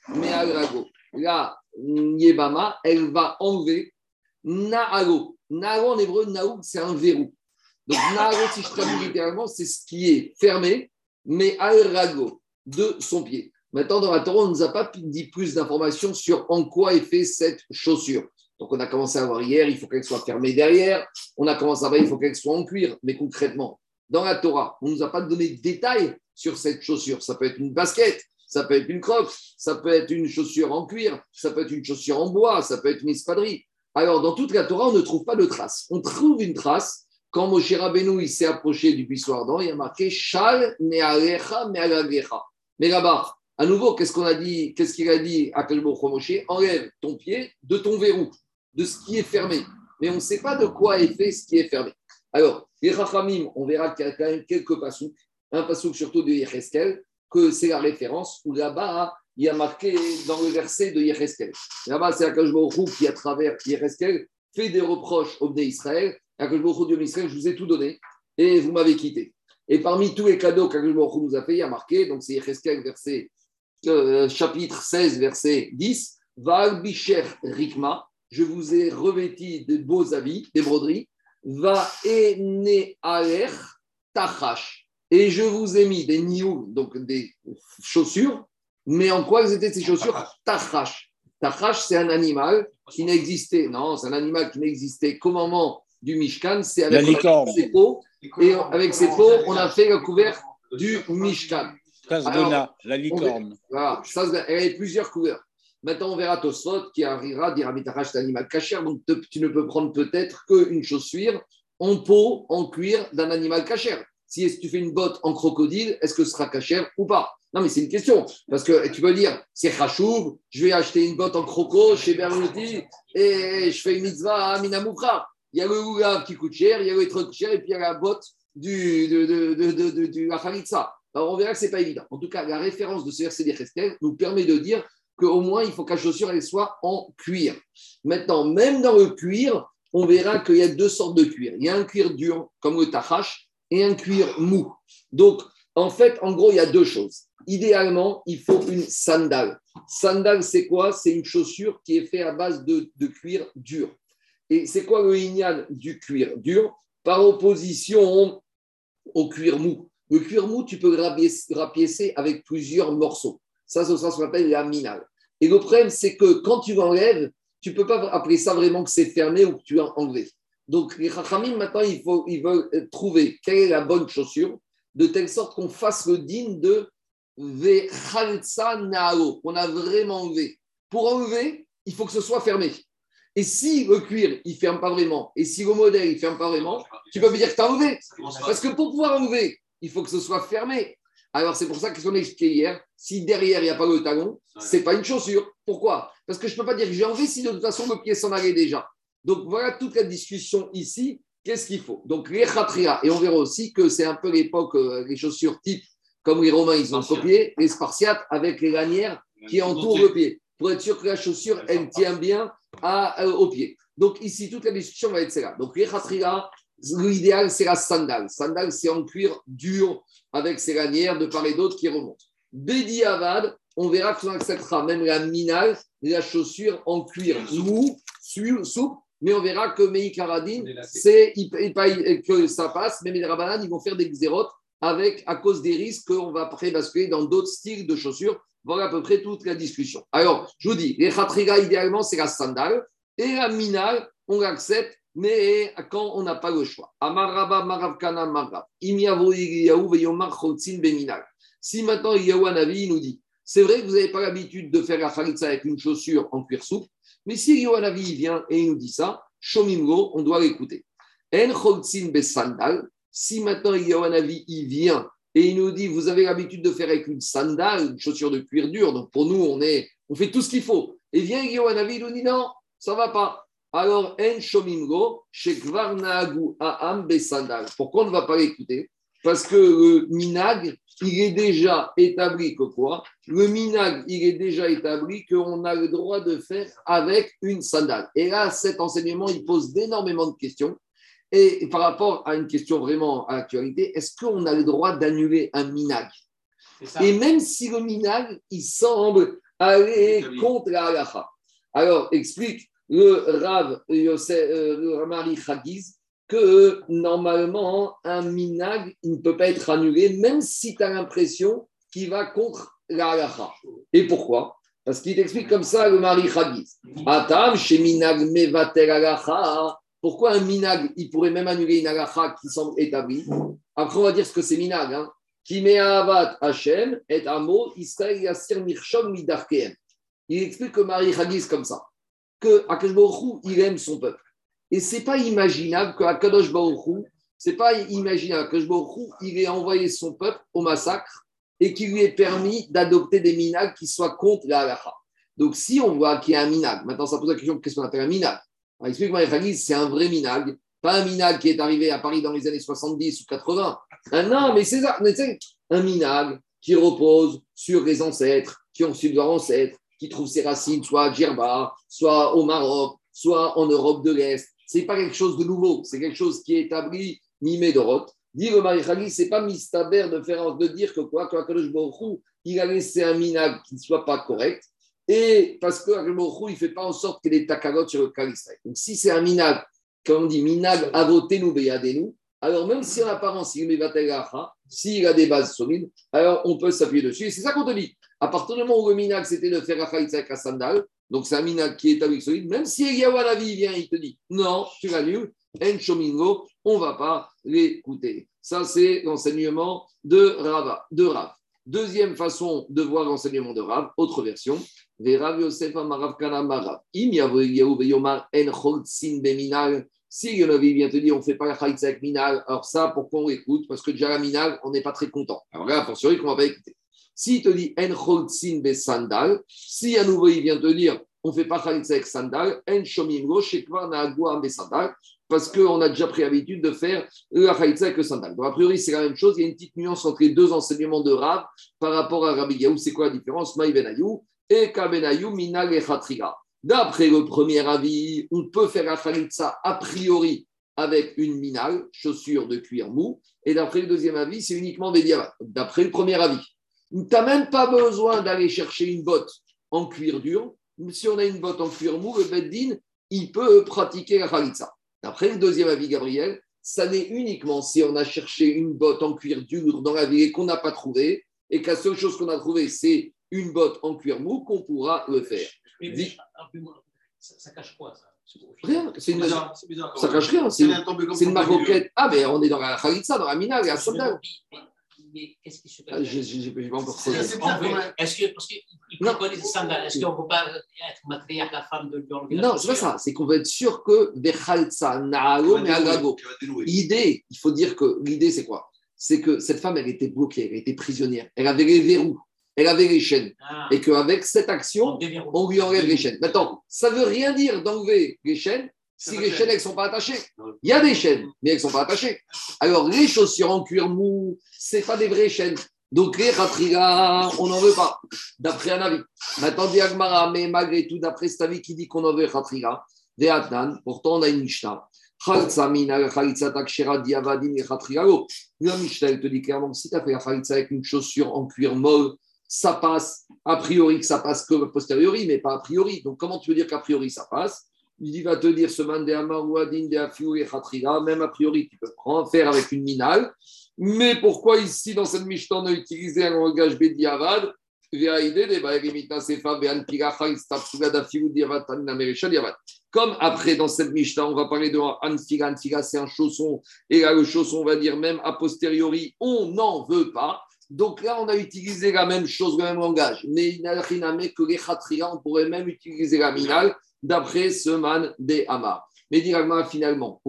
La Yebama, elle va enlever naalo. Naalo en hébreu, naoug, c'est un verrou. Donc naalo, si je traduis littéralement, c'est ce qui est fermé, mais al-rago de son pied. Maintenant, dans la Torah, on ne nous a pas dit plus d'informations sur en quoi est fait cette chaussure. Donc, on a commencé à voir hier, il faut qu'elle soit fermée derrière. On a commencé à voir, il faut qu'elle soit en cuir. Mais concrètement, dans la Torah, on ne nous a pas donné de détails sur cette chaussure. Ça peut être une basket, ça peut être une croque, ça peut être une chaussure en cuir, ça peut être une chaussure en bois, ça peut être une espadrille. Alors, dans toute la Torah, on ne trouve pas de trace. On trouve une trace quand Moshe Rabbeinu s'est approché du buisson ardent, il a marqué Shal Ne'alecha Me'alagecha. Mais là-bas, à nouveau, qu'est-ce qu'on a dit Qu'est-ce qu'il a dit à Moshe? Enlève ton pied de ton verrou, de ce qui est fermé. Mais on ne sait pas de quoi est fait ce qui est fermé. Alors, les Rachamim, on verra qu'il y a quand même quelques pasouks, un pasouk surtout de Yecheskel, que c'est la référence où là-bas, il y a marqué dans le verset de Yecheskel. Là-bas, c'est Akashbaruchou qui, à travers Yecheskel, fait des reproches au Bnei Israël. Akashbaruchou Dieu Israël, je vous ai tout donné et vous m'avez quitté. Et parmi tous les cadeaux qu'Akadosh nous a fait, il y a marqué, donc c'est Yecheskel, verset, euh, chapitre 16, verset 10, Val Bicher Rikma, je vous ai revêti de beaux habits, des broderies, Va Ene Aler Tachash, et je vous ai mis des niou, donc des chaussures, mais en quoi étaient ces chaussures Tachash. Tachash, c'est un animal qui n'existait, non, c'est un animal qui n'existait qu'au moment du Mishkan, c'est avec ses peaux, et avec ses peaux, on a fait le couvert du Mishkan.
La licorne.
Voilà, elle avait plusieurs couleurs. Maintenant, on verra Tosfot qui arrivera dire Amitarash, c'est un animal cachère, donc tu ne peux prendre peut-être qu'une chaussure en peau, en cuir d'un animal cachère. Si tu fais une botte en crocodile, est-ce que ce sera cachère ou pas? Non, mais c'est une question. Parce que tu peux dire, c'est Khashoub, je vais acheter une botte en croco chez Berluti et je fais une mitzvah à Minamoukra. Il y a le oulav qui coûte cher, il y a le truc cher et puis il y a la botte du, de, de, de, on verra que ce n'est pas évident. En tout cas, la référence de ce verset des nous permet de dire qu'au moins, il faut que la chaussure soit en cuir. Maintenant, même dans le cuir, on verra qu'il y a deux sortes de cuir. Il y a un cuir dur, comme le tahash, et un cuir mou. Donc, en fait, en gros, il y a deux choses. Idéalement, il faut une sandale. Sandale, c'est quoi? C'est une chaussure qui est faite à base de, cuir dur. Et c'est quoi le ignan du cuir dur Par opposition au cuir mou. Le cuir mou, tu peux rapiécer avec plusieurs morceaux. Ça, c'est ce qu'on appelle la minale. Et le problème, c'est que quand tu l'enlèves, tu ne peux pas appeler ça vraiment que c'est fermé ou que tu as enlevé. Donc, les Chachamim, maintenant, ils veulent trouver quelle est la bonne chaussure, de telle sorte qu'on fasse le digne de Vechalsa Nao, qu'on a vraiment enlevé. Pour enlever, il faut que ce soit fermé. Et si le cuir, il ne ferme pas vraiment, et si le modèle, il ne ferme pas vraiment, tu peux me dire que tu as enlevé. Parce que pour pouvoir enlever, il faut que ce soit fermé. Alors, c'est pour ça qu'on a expliqué hier, si derrière, il n'y a pas le talon, ce n'est pas une chaussure. Pourquoi? Parce que je ne peux pas dire que j'ai enlevé si de toute façon, le pied s'en allait déjà. Donc, voilà toute la discussion ici. Qu'est-ce qu'il faut? Donc, les khatria, et on verra aussi que c'est un peu l'époque, euh, les chaussures type, comme les Romains, ils ont copié, les Spartiates avec les lanières qui entourent le pied, pour être sûr que la chaussure, elle tient bien à, euh, au pied. Donc, ici, toute la discussion va être celle-là. Donc, les khatria, l'idéal, c'est la sandale. Sandale, c'est en cuir dur, avec ses lanières de part et d'autre qui remontent. Bédi Avad, on verra qu'on acceptera même la minale, la chaussure en cuir mou, souple, mais on verra que Meikaradin, c'est que ça passe, mais les Rabanan, ils vont faire des xérotes avec, à cause des risques qu'on va après basculer dans d'autres styles de chaussures. Voilà à peu près toute la discussion. Alors, je vous dis, les khatriga, idéalement, c'est la sandale, et la minale, on l'accepte, mais quand on n'a pas le choix. Amaraba maravkana marav. Si maintenant Anavi nous dit, c'est vrai que vous n'avez pas l'habitude de faire la khalitsa avec une chaussure en cuir souple, mais si Yohanavi vient et il nous dit ça, Shomimgo, on doit l'écouter. En besandal, si maintenant Yohanavi il vient et il nous dit, vous avez l'habitude de faire avec une sandale, une chaussure de cuir dur, donc pour nous, on, est, on fait tout ce qu'il faut. Et vient Yohanavi, il nous dit, non, ça ne va pas. Alors, en Shomimgo, Aam Besandal. Pourquoi on ne va pas l'écouter? Parce que le minag, il est déjà établi que quoi? Le minag, il est déjà établi qu'on a le droit de faire avec une sandale. Et là, cet enseignement, il pose d'énormément de questions. Et par rapport à une question vraiment à l'actualité, est-ce qu'on a le droit d'annuler un minag? Et même si le minag, il semble aller contre la halacha. Alors, explique le Rav euh, le Ramari Chagiz, que normalement, un minag, il ne peut pas être annulé, même si tu as l'impression qu'il va contre la halacha. Et pourquoi? Parce qu'il t'explique comme ça le mari Chagiz. Atam, chez minag mevater. Pourquoi un minag, il pourrait même annuler une halacha qui semble établie? Après, on va dire ce que c'est minag. Hein. Hashem et amo Israël yasir mirshom midarkeem. Il explique que Marie Chagiz comme ça que Akadosh il aime son peuple. Et c'est pas imaginable que Akadosh c'est pas imaginable que Baruch il ait envoyé son peuple au massacre et qu'il lui ait permis d'adopter des minags qui soient contre la halakha. Donc si on voit qu'il y a un minag, maintenant ça pose la question qu'est-ce qu'on appelle un minag? Explique-moi, c'est un vrai minag, pas un minag qui est arrivé à Paris dans les années 70 ou 80. Ah non, mais c'est un minag qui repose sur les ancêtres, qui ont su leurs ancêtres, qui trouve ses racines soit à Djerba, soit au Maroc, soit en Europe de l'Est. Ce n'est pas quelque chose de nouveau, c'est quelque chose qui est établi Nimé Dorot. Dit le Marichali, ce n'est pas mistaber de, faire, de dire que quoi, que il a laissé un minag qui ne soit pas correct, et parce que il ne fait pas en sorte que les takalot sur le Kalisraël. Donc si c'est un minag, comme on dit, minag avotenu beyadenu, alors même si en apparence il s'il a des bases solides, alors on peut s'appuyer dessus. Et c'est ça qu'on te dit. À partir du moment où le minag, c'était de faire la avec donc c'est un minag qui est avec solide, même si Eliawanavi vient, il te dit non, tu l'annules, En Shomingo, on ne va pas l'écouter. Ça, c'est l'enseignement de Rava, de Rav. Deuxième façon de voir l'enseignement de Rav, autre version. Rav Yosef Amarav Kana Marav. Im Yomar En Cholzin Beminal. Si Yonavi vient te dire on ne fait pas la avec Minal, alors ça, pourquoi on écoute? Parce que déjà la Minal, on n'est pas très content. Alors là, sûr qu'on ne va pas écouter. S'il te dit En Cholzin Be Sandal, si à nouveau il vient te dire on ne fait pas Chalitza avec Sandal, En Shomim Go, Shekvar Naagua Be Sandal, parce qu'on a déjà pris l'habitude de faire la Chalitza avec le Sandal. Donc a priori, c'est la même chose. Il y a une petite nuance entre les deux enseignements de Rav par rapport à Rabbi Yaou. C'est quoi la différence? Maï Benayou et Kabenayou Minal et Khatriga. D'après le premier avis, on peut faire la a priori avec une minale, chaussure de cuir mou. Et d'après le deuxième avis, c'est uniquement des diamants. D'après le premier avis. Tu n'as même pas besoin d'aller chercher une botte en cuir dur. Si on a une botte en cuir mou, le Beddin, il peut pratiquer la Khalitsa. D'après le deuxième avis, Gabriel, ça n'est uniquement si on a cherché une botte en cuir dur dans la ville et qu'on n'a pas trouvé, et que la seule chose qu'on a trouvé, c'est une botte en cuir mou, qu'on pourra le faire.
Ça, cache quoi ça?
Rien, c'est une, bizarre, bizarre, ça cache rien, c'est une, maroquette. Ah, mais on est dans la Khalitsa, dans la Mina, la Sandal.
Mais qu'est-ce qui se
passe ah, Je n'ai pas encore
Est-ce que, parce qu'il préconise les sandales, est-ce qu'on ne peut pas être matriarche, la femme de lui
Non, c'est pas ça, c'est qu'on veut être sûr que des Khalsa, Naalo, mais Agago. L'idée, il faut dire que l'idée, c'est quoi? C'est que cette femme, elle était bloquée, elle était prisonnière, elle avait les verrous. Elle avait les chaînes. Ah. Et qu'avec cette action, on lui enlève les chaînes. Maintenant, ça ne veut rien dire d'enlever les chaînes si les chaînes, elles ne sont pas attachées. Il y a des chaînes, mais elles ne sont pas attachées. Alors, les chaussures en cuir mou, ce pas des vraies chaînes. Donc, les khatriga, on n'en veut pas, d'après un avis. Maintenant, Diagmara, mais malgré tout, d'après cet avis qui dit qu'on en veut khatriga, des pourtant, on a une Mishnah. La Mishnah, elle te dit clairement si tu as fait la khalitza avec une chaussure en cuir molle, ça passe, a priori que ça passe que a posteriori, mais pas a priori. Donc comment tu veux dire qu'a priori ça passe? Il va te dire ce de même a priori tu peux prendre, faire avec une minale. Mais pourquoi ici dans cette Mishnah on a utilisé un langage Bediavad comme après, dans cette Mishnah, on va parler de Anfiga. Anfiga, c'est un chausson. Et là, le chausson, on va dire même a posteriori, on n'en veut pas. Donc là, on a utilisé la même chose, le même langage. Mais il n'a rien que les on pourrait même utiliser la minal d'après ce man des Amar. Mais directement, finalement,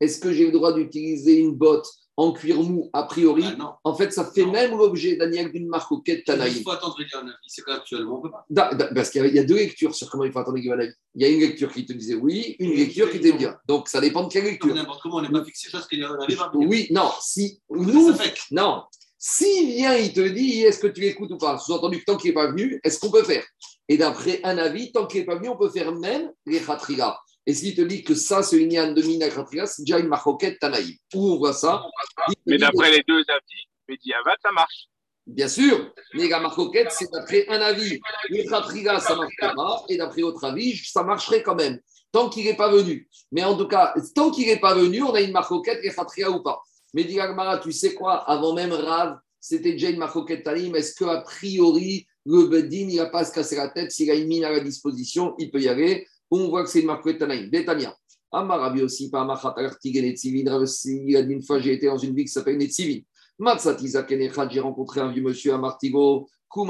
est-ce que j'ai le droit d'utiliser une botte en cuir mou, a priori, bah en fait, ça fait même l'objet, Daniel, d'une marque au Tanaï.
Il faut attendre un avis, c'est qu'actuellement, on peut pas.
parce qu'il y, a deux lectures sur comment il faut attendre un avis. Il y a une lecture qui te disait oui, une lecture qui te dit bien. Donc, ça dépend de quelle lecture.
N'importe comment, on n'est pas fixé parce qu'il y
Oui, non, si. Nous, non. S'il vient, il te dit est-ce que tu l'écoutes ou pas? Sous-entendu que tant qu'il n'est pas venu, est-ce qu'on peut faire? Et d'après un avis, tant qu'il n'est pas venu, on peut faire même les khatriga. Et s'il te dit que ça, c'est une yann de Mina c'est déjà une maroquette Tanaïm. Où on voit ça?
Mais d'après les deux avis, Mediavat, ça marche.
Bien sûr, mais la marcoquette, c'est d'après un avis. Le Khatriga, ça marche pas. Et d'après autre avis, ça marcherait quand même. Tant qu'il n'est pas venu. Mais en tout cas, tant qu'il n'est pas venu, on a une marcoquette, et Khatriga ou pas. Mais dis tu sais quoi? Avant même Rav, c'était déjà une marcoquette Tanim. Est-ce qu'à priori, le Bedin, il n'a pas à se casser la tête? S'il a une mine à la disposition, il peut y aller on voit que c'est une marque Tanaïm. Détania. Amarabi aussi, pas Il a dit une fois, j'ai été dans une ville qui s'appelle Netzivin. Matsatiza j'ai rencontré un vieux monsieur à Martigo. Je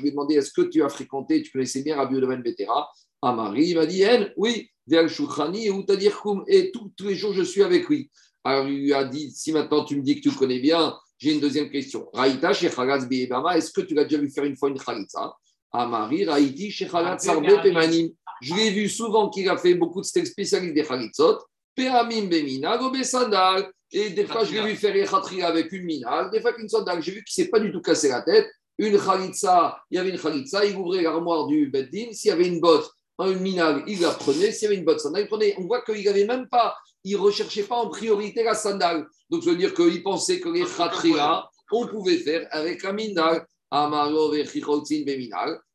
lui ai demandé, est-ce que tu as fréquenté, tu connaissais bien Rabbi Ben Betera? Amari, il m'a dit, oui, Shoukhani, et Outadir Koum, et tous les jours je suis avec lui. Alors il lui a dit, si maintenant tu me dis que tu le connais bien, j'ai une deuxième question. Raïta chez Khagas est-ce que tu l'as déjà vu faire une fois une Khalitza Amari, Raïti, Shechalat Sarbe Pemanim. Je l'ai vu souvent qu'il a fait beaucoup de spécialistes des Khalitzot. Peramim Bemina, Gobe Sandal. Et des fois, je l'ai vu faire Khatria avec une minal, des fois qu'une sandal. J'ai vu qu'il ne s'est pas du tout cassé la tête. Une Khalitza, il y avait une Khalitza, il ouvrait l'armoire du Beddin. S'il y avait une botte, une minal, il la prenait. S'il y avait une botte sandal, il prenait. On voit qu'il n'avait même pas, il ne recherchait pas en priorité la sandal. Donc, ça veut dire qu'il pensait que les Khatria, on pouvait faire avec la minal.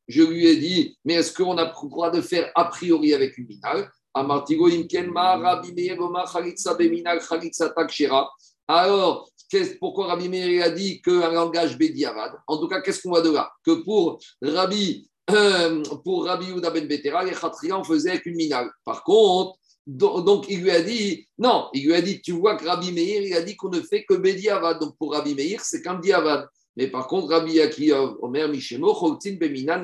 Je lui ai dit, mais est-ce qu'on a le droit de faire a priori avec une minal alors, pourquoi Rabbi Meir a dit qu'un langage bédiavad En tout cas, qu'est-ce qu'on voit de là? Que pour Rabbi, euh, pour Rabbi Uda Ben Betera, les Khatria, on faisait avec une minal. Par contre, Donc, il lui a dit, non, il lui a dit, tu vois que Rabbi Meir, il a dit qu'on ne fait que Bediavad. Donc pour Rabbi Meir, c'est qu'un Diavad. Mais par contre, Rabbi Akiva, Omer Mishemo, Choltin Beminan.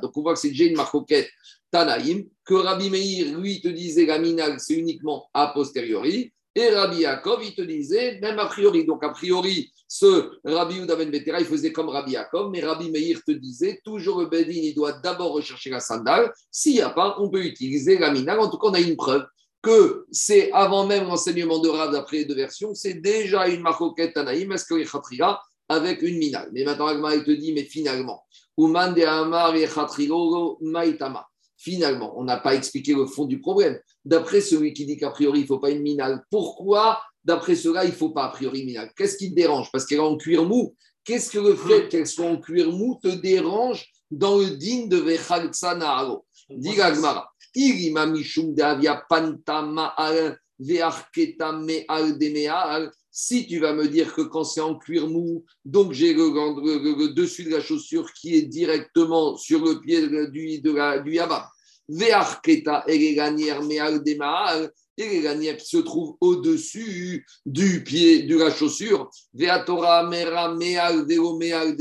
Donc on voit que c'est déjà une marcoquette Tanaïm, que Rabbi Meir, lui, te disait la c'est uniquement a posteriori. Et Rabbi Yaakov, il te disait même a priori. Donc, a priori, ce Rabbi Udaven Betera, il faisait comme Rabbi Yaakov, mais Rabbi Meir te disait toujours le Bedin, il doit d'abord rechercher la sandale. S'il n'y a pas, on peut utiliser la minal. En tout cas, on a une preuve que c'est avant même l'enseignement de Rav d'après les deux versions, c'est déjà une marcoquette Tanaïm, Khatria avec une minal. Mais maintenant, Agma, il te dit, mais finalement, Uman de Amar Maitama. Finalement, on n'a pas expliqué le fond du problème. D'après celui qui dit qu'a priori, il ne faut pas une minale, pourquoi, d'après cela, il ne faut pas a priori une minale? Qu'est-ce qui te dérange? Parce qu'elle est en cuir mou. Qu'est-ce que le fait qu'elle soit en cuir mou te dérange dans le digne de Vechal Tzanaro Dit Gagmara. Si tu vas me dire que quand c'est en cuir mou, donc j'ai le, dessus de la chaussure qui est directement sur le pied du, de la, du yaba. Ve'arketa et les lanières et les lanières qui se trouvent au-dessus du pied de la chaussure. Ve'atora mera me'al me'al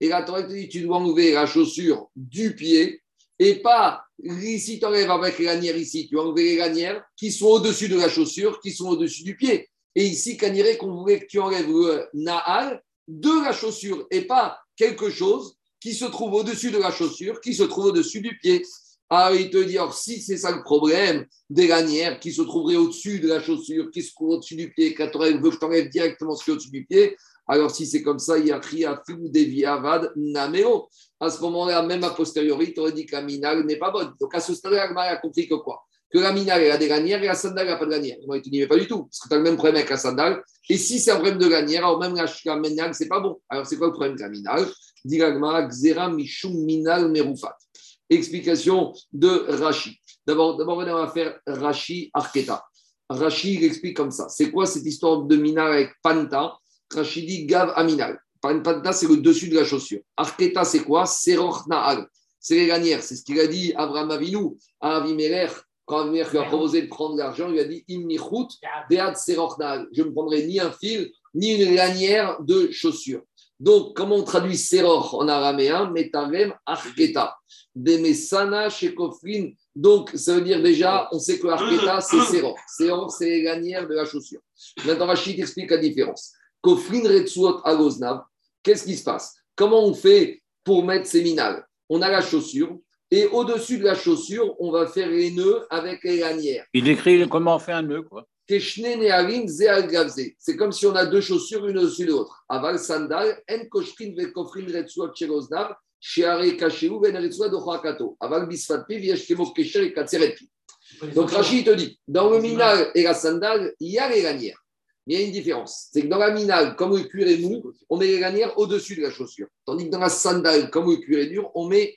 Et la Torah te dit tu dois enlever la chaussure du pied et pas ici tu enlèves avec les lanières ici, tu enlèves les lanières qui sont au-dessus de la chaussure, qui sont au-dessus du pied. Et ici, Kaniré, qu'on voulait que tu enlèves le Nahal de la chaussure et pas quelque chose qui se trouve au-dessus de la chaussure, qui se trouve au-dessus du pied. Ah, il te dit, alors si c'est ça le problème des lanières qui se trouveraient au-dessus de la chaussure, qui se trouvent au-dessus du pied, quand tu veut que tu enlèves directement ce qui est au-dessus du pied, alors si c'est comme ça, il y a Kriya Deviavad Nameo. À ce moment-là, même a posteriori, tu aurais dit que la n'est pas bonne. Donc à ce stade-là, a compris que quoi? Que la minale, a des lanières et la sandale, n'a pas de lanière. Moi, il te dit, mais pas du tout, parce que tu as le même problème avec la sandale. Et si c'est un problème de lanière, alors même la, la c'est pas bon. Alors, c'est quoi le problème de la minale? Dit Gzera Mishum Minal Merufat. Explication de Rashi. D'abord, d'abord, on va faire Rashi Arketa. Rashi, il explique comme ça. C'est quoi cette histoire de minal avec Panta? Rashi dit Gav Aminal. Panta, c'est le dessus de la chaussure. Arketa, c'est quoi? Seroch Na'al. C'est les lanières. C'est ce qu'il a dit Abraham Avinu à Avimelech quand lui a proposé de prendre l'argent, il lui a dit Je ne prendrai ni un fil, ni une lanière de chaussure. Donc, comment on traduit Seror en araméen? Metarem Arketa. Demesana chez Kofrin. Donc, ça veut dire déjà, on sait que Arketa, c'est Seror. Seror, c'est les lanières de la chaussure. Maintenant, Rachid explique la différence. Kofrin Retsuot Agoznav. Qu'est-ce qui se passe? Comment on fait pour mettre ces minales? On a la chaussure, et au-dessus de la chaussure, on va faire les nœuds avec les lanières.
Il décrit comment on fait un nœud, quoi.
C'est comme si on a deux chaussures, une au-dessus de l'autre. Aval sandal, en koshrin vekofrin retsuot cheloznav, shiare kasheu ben retsuot dochakato. Aval bisfatpi vieshkemo kesher et katseretpi. Donc Rachid te dit, dans le minal et la sandale, il y a les lanières il y a une différence. C'est que dans la minale, comme le cuir est mou, on met les lanières au-dessus de la chaussure. Tandis que dans la sandale, comme le cuir est dur, on met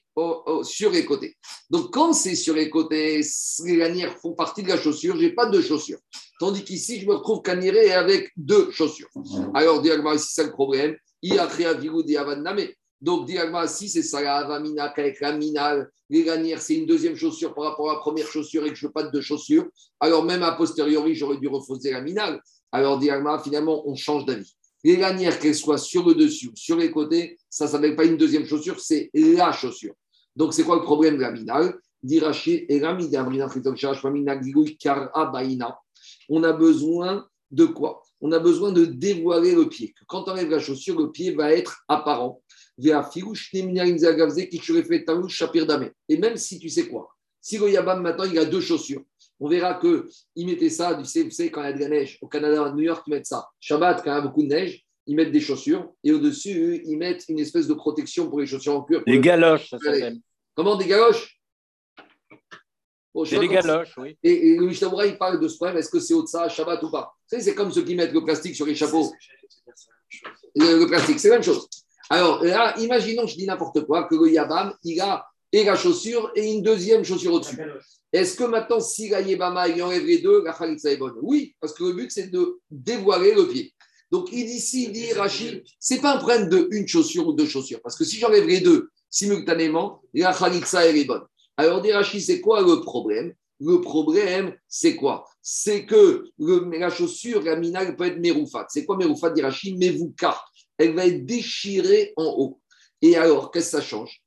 sur les côtés. Donc quand c'est sur les côtés, les lanières font partie de la chaussure, je n'ai pas deux chaussures. Tandis qu'ici, je me retrouve caniré avec deux chaussures. Alors, diagma, si c'est le problème, il a créé Donc, diagma, si c'est ça, la avamina, avec la minale, les lanières, c'est une deuxième chaussure par rapport à la première chaussure et que je ne veux pas de deux chaussures, alors même a posteriori, j'aurais dû refuser la minale. Alors, Diagma, finalement, on change d'avis. Les lanières, qu'elles soient sur le dessus ou sur les côtés, ça ne s'appelle pas une deuxième chaussure, c'est la chaussure. Donc, c'est quoi le problème de la minale on a besoin de quoi? On a besoin de dévoiler le pied. Quand on enlève la chaussure, le pied va être apparent. Et même si tu sais quoi, si le Yabam maintenant il a deux chaussures, on verra qu'ils mettaient ça, vous savez, quand il y a de la neige, au Canada, à New York, ils mettent ça. Shabbat, quand il y a beaucoup de neige, ils mettent des chaussures et au-dessus, ils mettent une espèce de protection pour les chaussures en cuir.
Des galoches, ça s'appelle.
Comment des galoches?
C'est des galoches, oui.
Et, le Mishnah il parle de ce problème est-ce que c'est au ça, Shabbat ou pas? Vous savez, c'est comme ceux qui mettent le plastique sur les chapeaux. Le, plastique, c'est la même chose. Alors là, imaginons, je dis n'importe quoi, que le Yabam, il a et la chaussure et une deuxième chaussure au-dessus. Est-ce que maintenant, si la Yébama, il enlève les deux, la Khalitsa est bonne? Oui, parce que le but, c'est de dévoiler le pied. Donc, il dit ici, il dit Rachid, ce n'est pas un problème de une chaussure ou deux chaussures, parce que si j'enlève les deux simultanément, la Khalitsa, elle est bonne. Alors, dit Rachid, c'est quoi le problème? Le problème, c'est quoi? C'est que la chaussure, la minale peut être méroufat. C'est quoi méroufat d'Irachi Mevouka. Elle va être déchirée en haut. Et alors, qu'est-ce que ça change?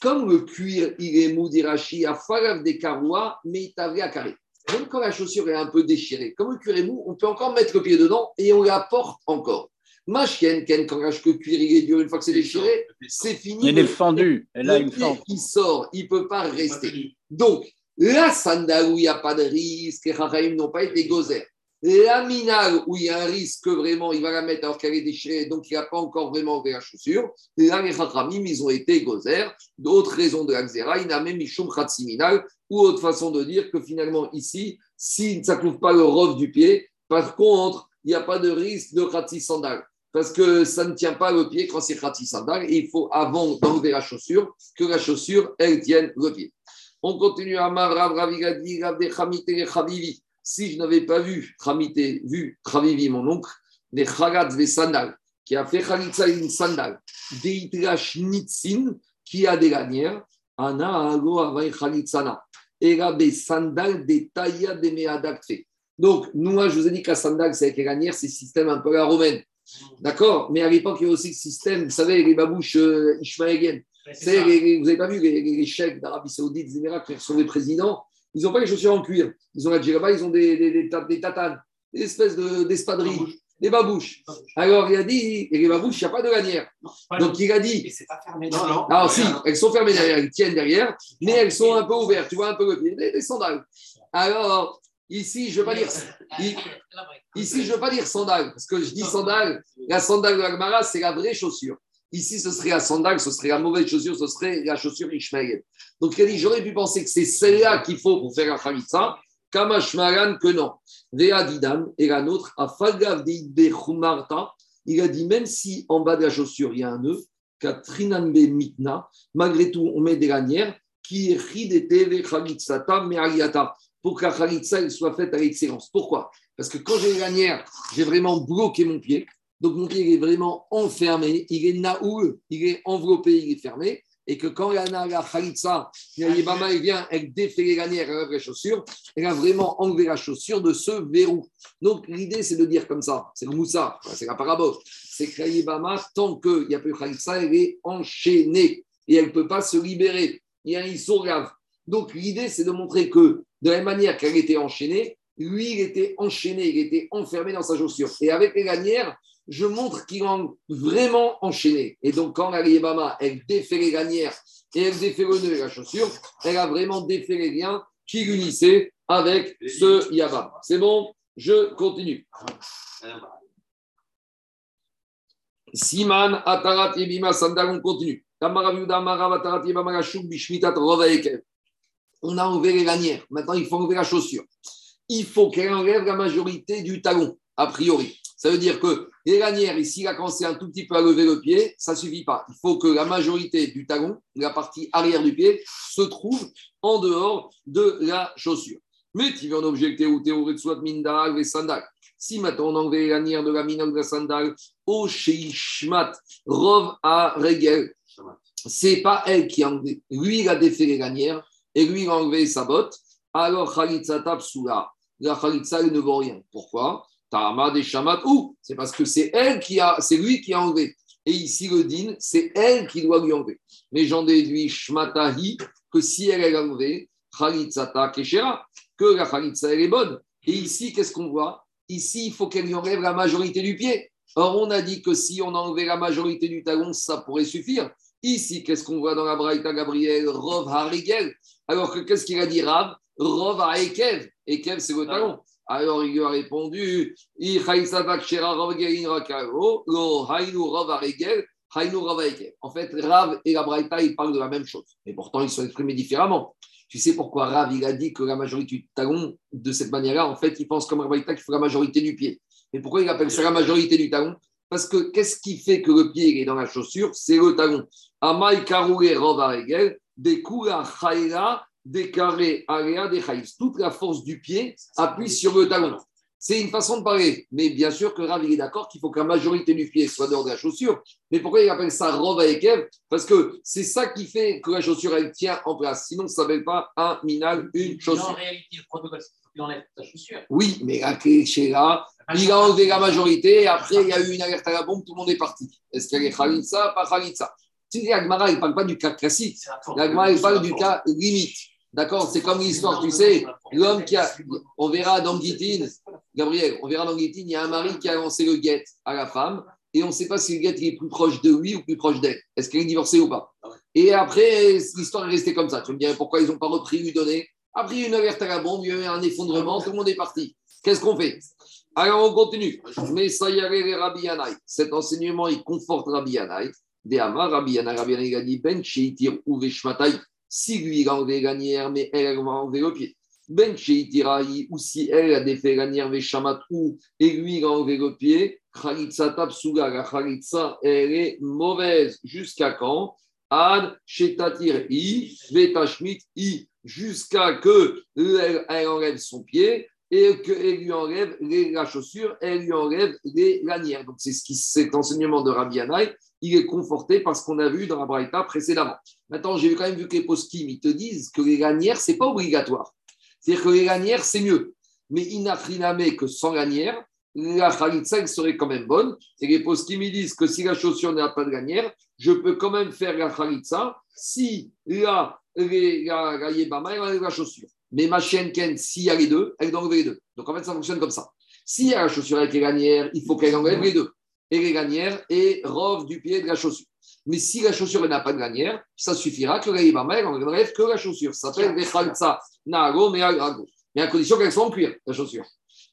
Comme le cuir, il est mou d'Irachi, à falav des carois, mais il à carré. Même quand la chaussure est un peu déchirée, comme le cuir est mou, on peut encore mettre le pied dedans et on la porte encore. Ma chienne, quand le cuir il est dur, une fois que c'est déchiré, c'est fini.
Il est fendu. Elle a
le pied qui sort, il ne peut pas rester. Donc, la sandale où il n'y a pas de risque, les Rahaïm n'ont pas été gozer. La minale où il y a un risque que vraiment il va la mettre alors qu'elle est déchirée, donc il n'a pas encore vraiment ouvert la chaussure. Là, les Chachamim, ils ont été gozer. D'autres raisons de la il n'a même Mishum Khatsiminal, ou autre façon de dire que finalement, ici, si ça ne couvre pas le rof du pied, par contre, il n'y a pas de risque de Khatsi sandal parce que ça ne tient pas le pied quand c'est Khatsi sandal. Il faut, avant d'enlever la chaussure, que la chaussure, elle tienne le pied. On continue à Rav Ravigadi, Rav de Chamite Chavivi. Si je n'avais pas vu Chamite, vu mon oncle, des Chagatz des sandales, qui a fait Khalitsa une sandal, des Itrash Nitzin, qui a des lanières, Ana Ago Avay Khalitsana. Et là, des sandales, des taillas, des méadakte. Donc, nous, je vous ai dit qu'à sandal, c'est avec les lanières, c'est système un peu la romaine. D'accord? Mais à l'époque, il y a aussi le système, vous savez, les babouches euh, vous n'avez pas vu les, chèques d'Arabie Saoudite, des Émirats qui sont les présidents Ils n'ont pas les chaussures en cuir. Ils ont la djellaba, ils ont des, des, des, tatanes, des espèces d'espadrilles. des babouches. Alors il a dit, et les babouches, il n'y a pas de lanière. Donc il a dit.
Mais c'est pas fermé.
Non, non. Alors si, elles sont fermées derrière, elles tiennent derrière, mais elles sont un peu ouvertes. Tu vois un peu le pied, des, sandales. Alors ici, je ne veux pas dire. Ici, je ne veux pas dire sandales, parce que je dis sandales. La sandale de l'Agmara, c'est la vraie chaussure. Ici, ce serait la sandale, ce serait la mauvaise chaussure, ce serait la chaussure Ishmael. Donc, il dit j'aurais pu penser que c'est celle-là qu'il faut pour faire la Khalitsa. Kamashmaran, que non. Vea Didan, et la nôtre, à Fagav il a dit même si en bas de la chaussure, il y a un nœud, Katrinanbe Mitna, malgré tout, on met des lanières qui ridete Khalitsata Me'aliata, pour que la Khalitsa soit faite à l'excellence. Pourquoi? Parce que quand j'ai les lanières, j'ai vraiment bloqué mon pied. Donc mon pied est vraiment enfermé, il est naoul, il est enveloppé, il est fermé. Et que quand la, la khalitsa, il vient, elle défait les lanières, elle enlève les chaussures, elle a vraiment enlevé la chaussure de ce verrou. Donc l'idée, c'est de dire comme ça, c'est le moussa, c'est la parabole. C'est que Yibama, tant qu'il n'y a plus khalitsa, elle est enchaînée et elle ne peut pas se libérer. Il y a un grave. Donc l'idée, c'est de montrer que de la manière qu'elle était enchaînée, lui, il était enchaîné, il était enfermé dans sa chaussure. Et avec les lanières, je montre qu'il est vraiment enchaîné. Et donc, quand la Yébama, elle défait les lanières et elle défait le nœud et la chaussure, elle a vraiment défait les liens qui l'unissaient avec ce Yabam. C'est bon Je continue. Siman, Atarat, Yebima, Sandal, on continue. On a enlevé les lanières. Maintenant, il faut enlever la chaussure. Il faut qu'elle enlève la majorité du talon, a priori. Ça veut dire que les lanières, ici, il a commencé un tout petit peu à lever le pied, ça ne suffit pas. Il faut que la majorité du talon, la partie arrière du pied, se trouve en dehors de la chaussure. Mais tu veux en objecter ou soit mindal et sandal. Si maintenant on enlève les lanières de la mina de la sandale, au sheishmat, rov à regel, c'est pas elle qui a enlevé. Lui, il a défait les lanières et lui, il a enlevé sa botte. Alors, Khalitsa tape sous la. La Khalitsa, ne vaut rien. Pourquoi? Des ou c'est parce que c'est elle qui a, c'est lui qui a enlevé. Et ici, le din, c'est elle qui doit lui enlever. Mais j'en déduis shmatahi que si elle a enlevé, khalitzata keshera, que la khalitza elle est bonne. Et ici, qu'est-ce qu'on voit? Ici, il faut qu'elle lui enlève la majorité du pied. Or, on a dit que si on enlevait la majorité du talon, ça pourrait suffire. Ici, qu'est-ce qu'on voit dans la Braïta Gabriel? Rov Harigel. Alors que qu'est-ce qu'il a dit Rav? Rov Haekev. Ekev, c'est le talon. Alors il lui a répondu En fait, Rav et la Braïta, parlent de la même chose. Mais pourtant, ils sont exprimés différemment. Tu sais pourquoi Rav, il a dit que la majorité du talon, de cette manière-là, en fait, il pense comme la qu'il faut la majorité du pied. Mais pourquoi il appelle ça la majorité du talon Parce que qu'est-ce qui fait que le pied est dans la chaussure? C'est le talon. Amai Karoué Rav des des carrés, aléa, des Toute la force du pied appuie sur le talon. C'est une façon de parler. Mais bien sûr que Rav, il est d'accord qu'il faut que la majorité du pied soit dehors de la chaussure. Mais pourquoi il appelle ça Rov avec Ev Parce que c'est ça qui fait que la chaussure, elle tient en place. Sinon, ça ne s'appelle pas un minal, une chaussure.
En réalité, le protocole, c'est qu'il enlève ta chaussure.
Oui, mais la clé chez là, il a enlevé la majorité. Et après, il y a eu une alerte à la bombe, tout le monde est parti. Est-ce qu'elle est Khalitsa, pas Khalitsa Tu dis, Agmara, il ne parle pas du cas classique. L'Agmara, il parle du cas limite. D'accord C'est comme l'histoire, tu sais, l'homme qui a. On verra dans Guitine, Gabriel, on verra dans Guitine, il y a un mari qui a lancé le guet à la femme et on ne sait pas si le guet est plus proche de lui ou plus proche d'elle. Est-ce qu'elle est divorcée ou pas? Et après, l'histoire est restée comme ça. Tu me dirais pourquoi ils n'ont pas repris, lui donner Après, une alerte à la bombe, il y a eu un effondrement, tout le monde est parti. Qu'est-ce qu'on fait? Alors, on continue. Mais ça y est, Rabbi Yanaï. Cet enseignement, il conforte Rabbi Yanaï. Des Amar, Rabbi Yanaï, Rabbi Yanaï Ben Sheitir ou. Si lui, il a enlevé l'anière, mais elle, elle va enlever le pied. Ben ou si elle a défait l'anière Veshamatou, et lui, il a enlevé le pied, Khalitsa Tapsuga, la Khalitsa, elle est mauvaise. Jusqu'à quand? Ad Shetatir Vetashmit I, jusqu'à que elle, enlève son pied et qu'elle lui enlève la chaussure, elle lui enlève les lanières. Donc, c'est ce qui, cet enseignement de Rabbi Yanaï, il est conforté par ce qu'on a vu dans la Braïta précédemment. Maintenant, j'ai quand même vu que les poskim, ils te disent que les lanières, ce n'est pas obligatoire. C'est-à-dire que les lanières, c'est mieux. Mais inafriname que sans lanière, la khalitsa, elle serait quand même bonne. Et les poskim, ils disent que si la chaussure n'a pas de lanière, je peux quand même faire la khalitsa si la, la, la, yébama, elle enlève la chaussure. Mais ma chienne Ken, s'il y a les deux, elle doit enlever les deux. Donc en fait, ça fonctionne comme ça. S'il y a la chaussure avec les lanières, il faut qu'elle enlève les deux. Et les lanières et rove du pied de la chaussure. Mais si la chaussure n'a pas de lanière, ça suffira que la yébama, elle enlève que la chaussure. Ça s'appelle les khalitsa nago, mais ago. Mais à condition qu'elle soit en cuir, la chaussure.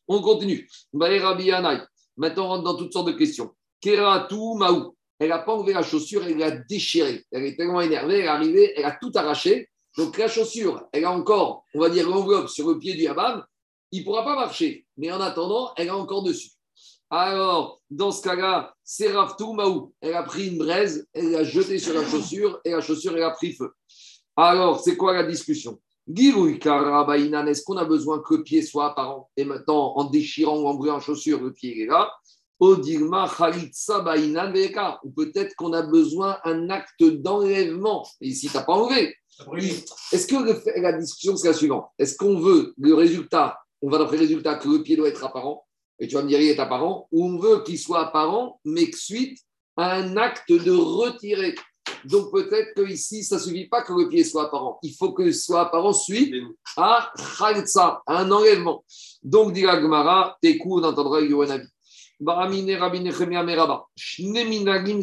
On continue. Maintenant, on rentre dans toutes sortes de questions. Keratu Maou. Elle n'a pas enlevé la chaussure, elle l'a déchirée. Elle est tellement énervée, elle est arrivée, elle a tout arraché. Donc la chaussure, elle a encore, on va dire, l'enveloppe sur le pied du Yabam. Il ne pourra pas marcher. Mais en attendant, elle a encore dessus. Alors, dans ce cas-là, c'est Raftou Maou. Elle a pris une braise, elle l'a jetée sur la chaussure et la chaussure, elle a pris feu. Alors, c'est quoi la discussion? Est-ce qu'on a besoin que le pied soit apparent Et maintenant, en déchirant ou en brûlant la chaussure, le pied est là? Odigma Ou peut-être qu'on a besoin d'un acte d'enlèvement. Et ici, tu n'as pas enlevé. Est-ce que la discussion, c'est la suivante? Est-ce qu'on veut le résultat, on va d'après le résultat que le pied doit être apparent, et tu vas me dire, il est apparent, ou on veut qu'il soit apparent, mais que suite à un acte de retirer donc peut-être qu'ici, ça ne suffit pas que le pied soit apparent. Il faut que ce soit apparent suite à Khalitsa, à un enlèvement. Donc, dit la Gemara, tes coups, on entendra Yoanabi. Baramine Rabine Chemia Meraba. Shneminagim.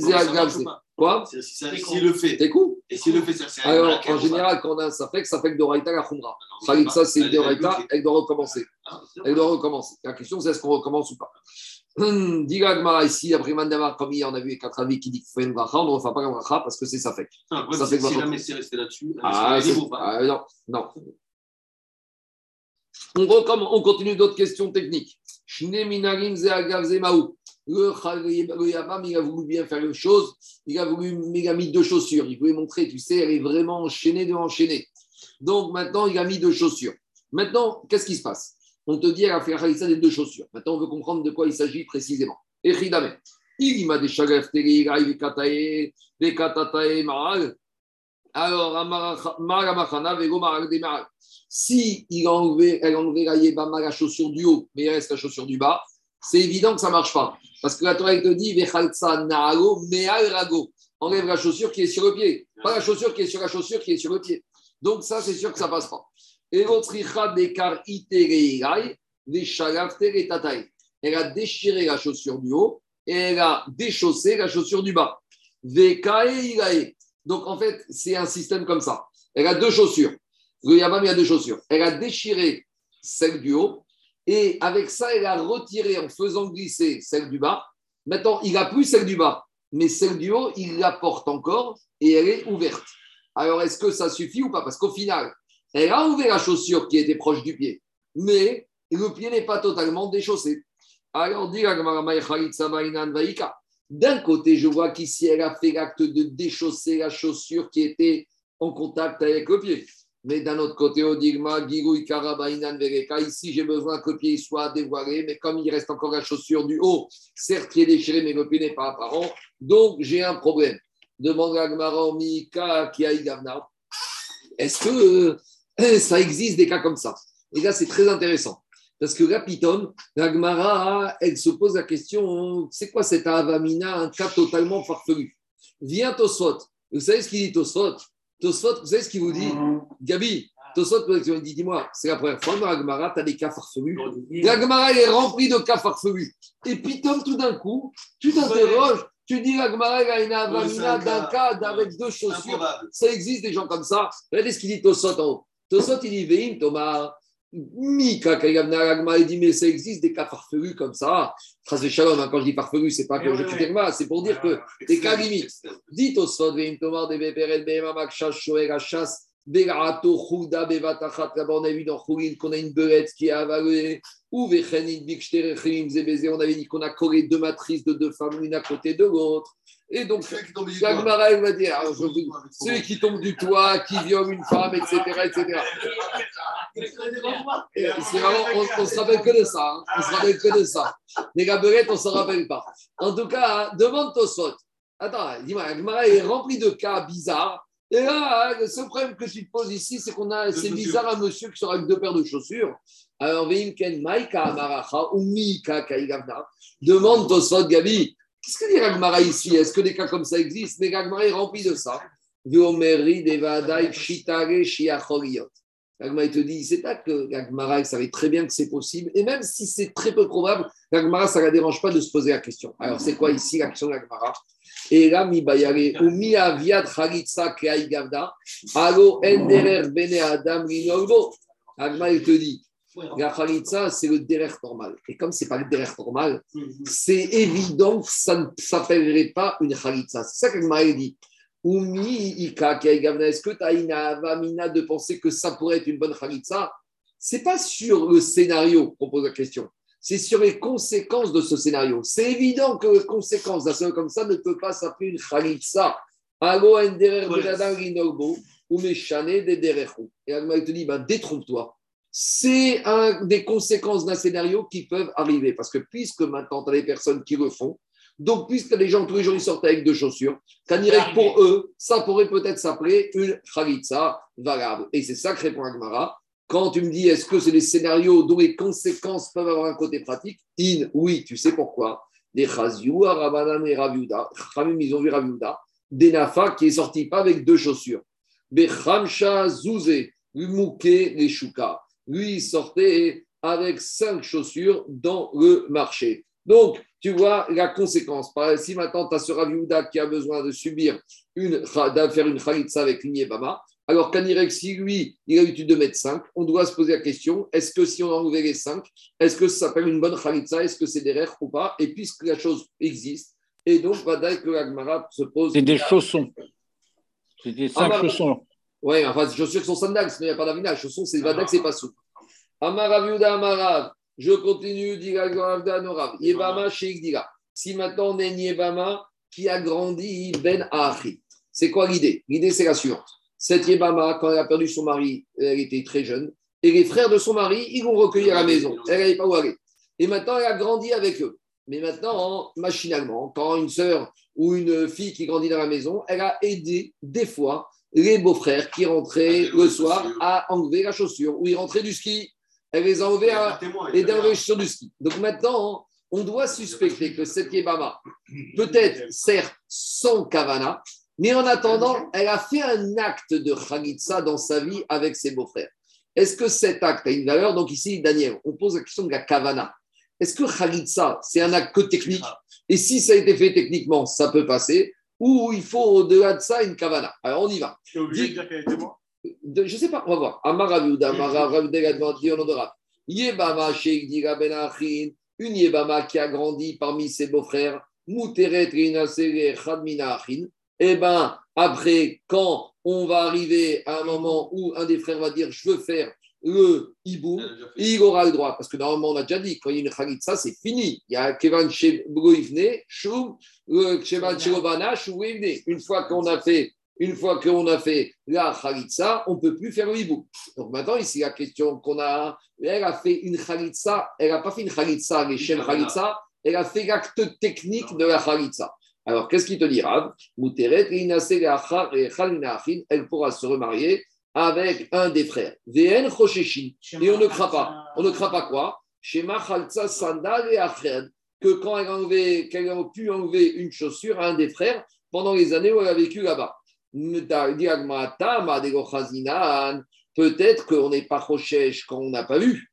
Quoi
S'il le fait.
T'es
Et s'il le fait, c'est
Alors, en général, quand on a un safek, ça que Doraita la Khumra. Khalitsa, c'est une Doraita, elle doit recommencer. Elle doit recommencer. La question, c'est est-ce qu'on recommence ou pas? Digagma ici, après Mandamar, comme hier, on a vu les quatre avis qui disent qu'il faut une bracha, on ne refait pas la bracha parce que c'est ça.
Ah, ça fait si jamais c'est resté là-dessus,
ah, ah, non, non. On, recommence, on continue d'autres questions techniques. Le, le Yabam, il a voulu bien faire une chose, il a voulu, il a mis deux chaussures. Il voulait montrer, tu sais, elle est vraiment enchaînée de enchaînée. Donc maintenant, il a mis deux chaussures. Maintenant, qu'est-ce qui se passe? On te dit elle a fait la des deux chaussures. Maintenant, on veut comprendre de quoi il s'agit précisément. Echidame. Il m'a des. Alors, si il a enlevé, elle a enlevé la yébama, la chaussure du haut, mais il reste la chaussure du bas, c'est évident que ça ne marche pas. Parce que la Torah te dit. Enlève la chaussure qui est sur le pied. Pas la chaussure qui est sur la chaussure qui est sur le pied. Donc ça, c'est sûr que ça ne passe pas. Elle a déchiré la chaussure du haut et elle a déchaussé la chaussure du bas. Donc en fait, c'est un système comme ça. Elle a deux chaussures. Le il a deux chaussures. Elle a déchiré celle du haut et avec ça, elle a retiré en faisant glisser celle du bas. Maintenant, il n'a plus celle du bas, mais celle du haut, il la porte encore et elle est ouverte. Alors, est-ce que ça suffit ou pas? Parce qu'au final, elle a ouvert la chaussure qui était proche du pied, mais le pied n'est pas totalement déchaussé. Alors, dit d'un côté, je vois qu'ici, elle a fait l'acte de déchausser la chaussure qui était en contact avec le pied. Mais d'un autre côté, au Digma, Gigui Karabainan Vereka, ici j'ai besoin que le pied soit dévoilé, mais comme il reste encore la chaussure du haut, certes qui est déchiré, mais le pied n'est pas apparent, donc j'ai un problème. Demande à Gmara Mika. Est-ce que euh, ça existe des cas comme ça? Et là, c'est très intéressant. Parce que la Gemara, elle se pose la question c'est quoi cet Avamina, un cas totalement farfelu? Viens Tosfot. Vous savez ce qu'il dit Tosfot Tosfot, vous savez ce qu'il vous dit Gabi, Tosfot vous dit dis-moi, c'est la première fois dans la Gemara, tu as des cas farfelus. La Gemara, elle est remplie de cas farfelus. Et Piton, tout d'un coup, tu t'interroges. Tu dis la Gemara, elle a une Avamina d'un cas avec deux chaussures. Ça existe des gens comme ça. Regardez ce qu'il dit Tosfot en haut. Tosfot, il dit Veim, Thomas. Mika il dit, mais ça existe des cas farfelus comme ça. Phrase shalom, hein, quand je dis farfelu, c'est pas que je crie mal, c'est pour dire que des cas limites. Dites au sod, veim tomar de beperel be'emamak chash shoer bevatachat, là-bas on a vu dans Choulin qu'on a une belette qui est avalée, ou on avait dit qu'on a collé deux matrices de deux femmes l'une à côté de l'autre. Et donc, Gagmara, il va dire, celui qui tombe du toit, qui viole une femme, etc. etc. C'est vraiment, on ne se rappelle que de ça. Hein. On se rappelle que de ça. Les gaberettes, on ne se rappelle pas. En tout cas, demande Tosot. Attends, dis-moi, Gagmara est rempli de cas bizarres. Et là, le seul problème que tu te poses ici, c'est qu'on a, c'est bizarre un monsieur qui sera avec deux paires de chaussures. Alors, Veimken Maika Amaracha ou Mika Kaigavna. Demande Tosot, Gabi. Qu'est-ce que dit Ragmara ici? Est-ce que des cas comme ça existent? Mais Ragmara est rempli de ça. Ragmara te dit, c'est pas que Ragmara savait très bien que c'est possible, et même si c'est très peu probable, Ragmara, ça ne la dérange pas de se poser la question. Alors, c'est quoi ici la question de Ragmara? Et là, mi bayare, ou mi aviat chalitza kreai gavda, alo enderer bene adam rinolgo. Ragmara, il te dit, la khalitsa, c'est le derrière normal. Et comme ce n'est pas le derrière normal, c'est évident que ça ne s'appellerait pas une khalitsa. C'est ça que m'a dit. Est-ce que tu as une avamina de penser que ça pourrait être une bonne khalitsa? Ce n'est pas sur le scénario qu'on pose la question. C'est sur les conséquences de ce scénario. C'est évident que les conséquences d'un scénario comme ça ne peut pas s'appeler une khalitsa. Allo enderer ou Et Agma te dit, ben, détrompe-toi c'est des conséquences d'un scénario qui peuvent arriver. Parce que puisque maintenant, tu as des personnes qui le font, donc puisque les gens tous les jours ils sortent avec deux chaussures, qu'en dirait pour eux, ça pourrait peut-être s'appeler une khalitsa valable. Et c'est ça que répond Agmara. Quand tu me dis est-ce que c'est des scénarios dont les conséquences peuvent avoir un côté pratique? In, oui, tu sais pourquoi. Les Chaziou, Rabanan et Raviuda, ils ont vu Raviuda, des Nafa qui est sorti pas avec deux chaussures. Bechamcha Zouzé, Mouké, les Shuka lui, sortait avec cinq chaussures dans le marché. Donc, tu vois la conséquence. Si maintenant, tu as ce Raviouda qui a besoin de subir une, faire une khalitsa avec une yébama, alors qu'Anirek, si lui, il a l'habitude de mettre 5, on doit se poser la question est-ce que si on enlevait les 5, est-ce que ça s'appelle une bonne khalitsa Est-ce que c'est des rêves ou pas? Et puisque la chose existe, et donc, Vadaï que l'Agmara se pose.
C'est des chaussons. C'est des cinq chaussons.
Oui, enfin, chaussures qui sont sandales, sinon il n'y a pas d'avinage. Chaussons, c'est vadak, c'est pas sous. Amarav Yuda Amarav. Je continue, dit Norav. Yebama Sheikh Dira. Si maintenant on est Yebama qui a grandi Ben Achi. C'est quoi l'idée? L'idée, c'est la suivante. Cette Yebama, quand elle a perdu son mari, elle était très jeune. Et les frères de son mari, ils vont recueillir à la maison. Elle n'avait pas où aller. Et maintenant, elle a grandi avec eux. Mais maintenant, machinalement, quand une sœur ou une fille qui grandit dans la maison, elle a aidé des fois les beaux-frères qui rentraient le soir à enlever la chaussure ou ils rentraient du ski. Elle les a enlevés à les derniers chaussures du ski. Donc maintenant, on doit suspecter que cette Yébama, peut-être, certes, sans Kavana, mais en attendant, elle a fait un acte de Khalitsa dans sa vie avec ses beaux-frères. Est-ce que cet acte a une valeur? Donc ici, Daniel, on pose la question de la Kavana. Est-ce que Khalitsa, c'est un acte que technique? Et si ça a été fait techniquement, ça peut passer ou il faut au-delà de ça une kavana. Alors on y va.
Tu es obligé de dire qu'elle était moi
Je ne sais pas, on va voir. Amaraviuda, Yebama Sheikh Dira Ben Achin, une Yebama qui a grandi parmi ses beaux-frères, Mouteret Rinasere Khadmina Achin. Eh bien, après, quand on va arriver à un moment où un des frères va dire Je veux faire le hibou, il aura le droit. Parce que normalement, on a déjà dit, quand il y a une khalitsa, c'est fini. Il y a Kevan Shebroivne, Shum, Kevan Shirobana, Une fois qu'on a fait une fois qu'on a fait la Khalitsa, on ne peut plus faire le hibou. Donc maintenant, ici, la question qu'on a, elle a fait une Khalitsa, elle n'a pas fait une Khalitsa, les chaînes Khalitsa, elle a fait l'acte technique de la Khalitsa. Alors, qu'est-ce qu'il te dira elle pourra se remarier avec un des frères. VN Et on ne craint pas. On ne craint pas quoi? Shema Khaltsa Sandal et Que quand elle a, enlevé, qu'elle a pu enlever une chaussure à un des frères pendant les années où elle a vécu là-bas. Peut-être qu'on n'est pas Rochesh quand on n'a pas vu.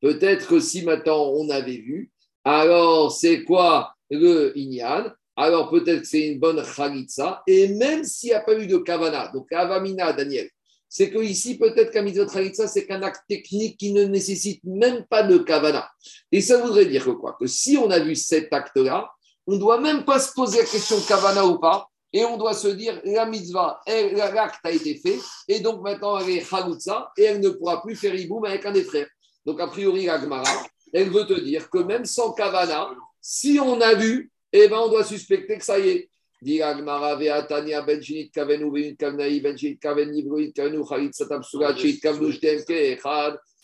Peut-être que si maintenant on avait vu, alors c'est quoi le Inyan? Alors peut-être que c'est une bonne Khalitsa. Et même s'il n'y a pas eu de Kavana, donc Avamina, Daniel, c'est que ici peut-être qu'un mitzvot Khalitsa, c'est qu'un acte technique qui ne nécessite même pas de Kavana. Et ça voudrait dire que quoi? Que si on a vu cet acte-là, on ne doit même pas se poser la question Kavana ou pas. Et on doit se dire, la mitzvah, l'acte a été fait, et donc maintenant elle est Khalitsa, et elle ne pourra plus faire Iboum avec un des frères. Donc a priori, la Gemara, elle veut te dire que même sans Kavana, si on a vu, eh ben, on doit suspecter que ça y est.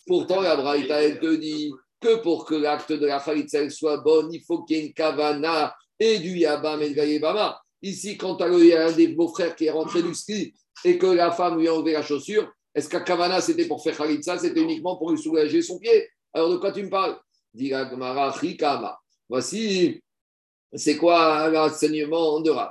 Pourtant, la Braïta, elle te dit que pour que l'acte de la Khalitza soit bon, il faut qu'il y ait une Kavana et du Yabam et de Yabama. Ici, quand il y a un des beaux-frères qui est rentré du ski et que la femme lui a enlevé la chaussure, est-ce qu'à Kavana, c'était pour faire Khalitza C'était uniquement pour lui soulager son pied? Alors de quoi tu me parles? Dit Voici, c'est quoi l'enseignement de Rav?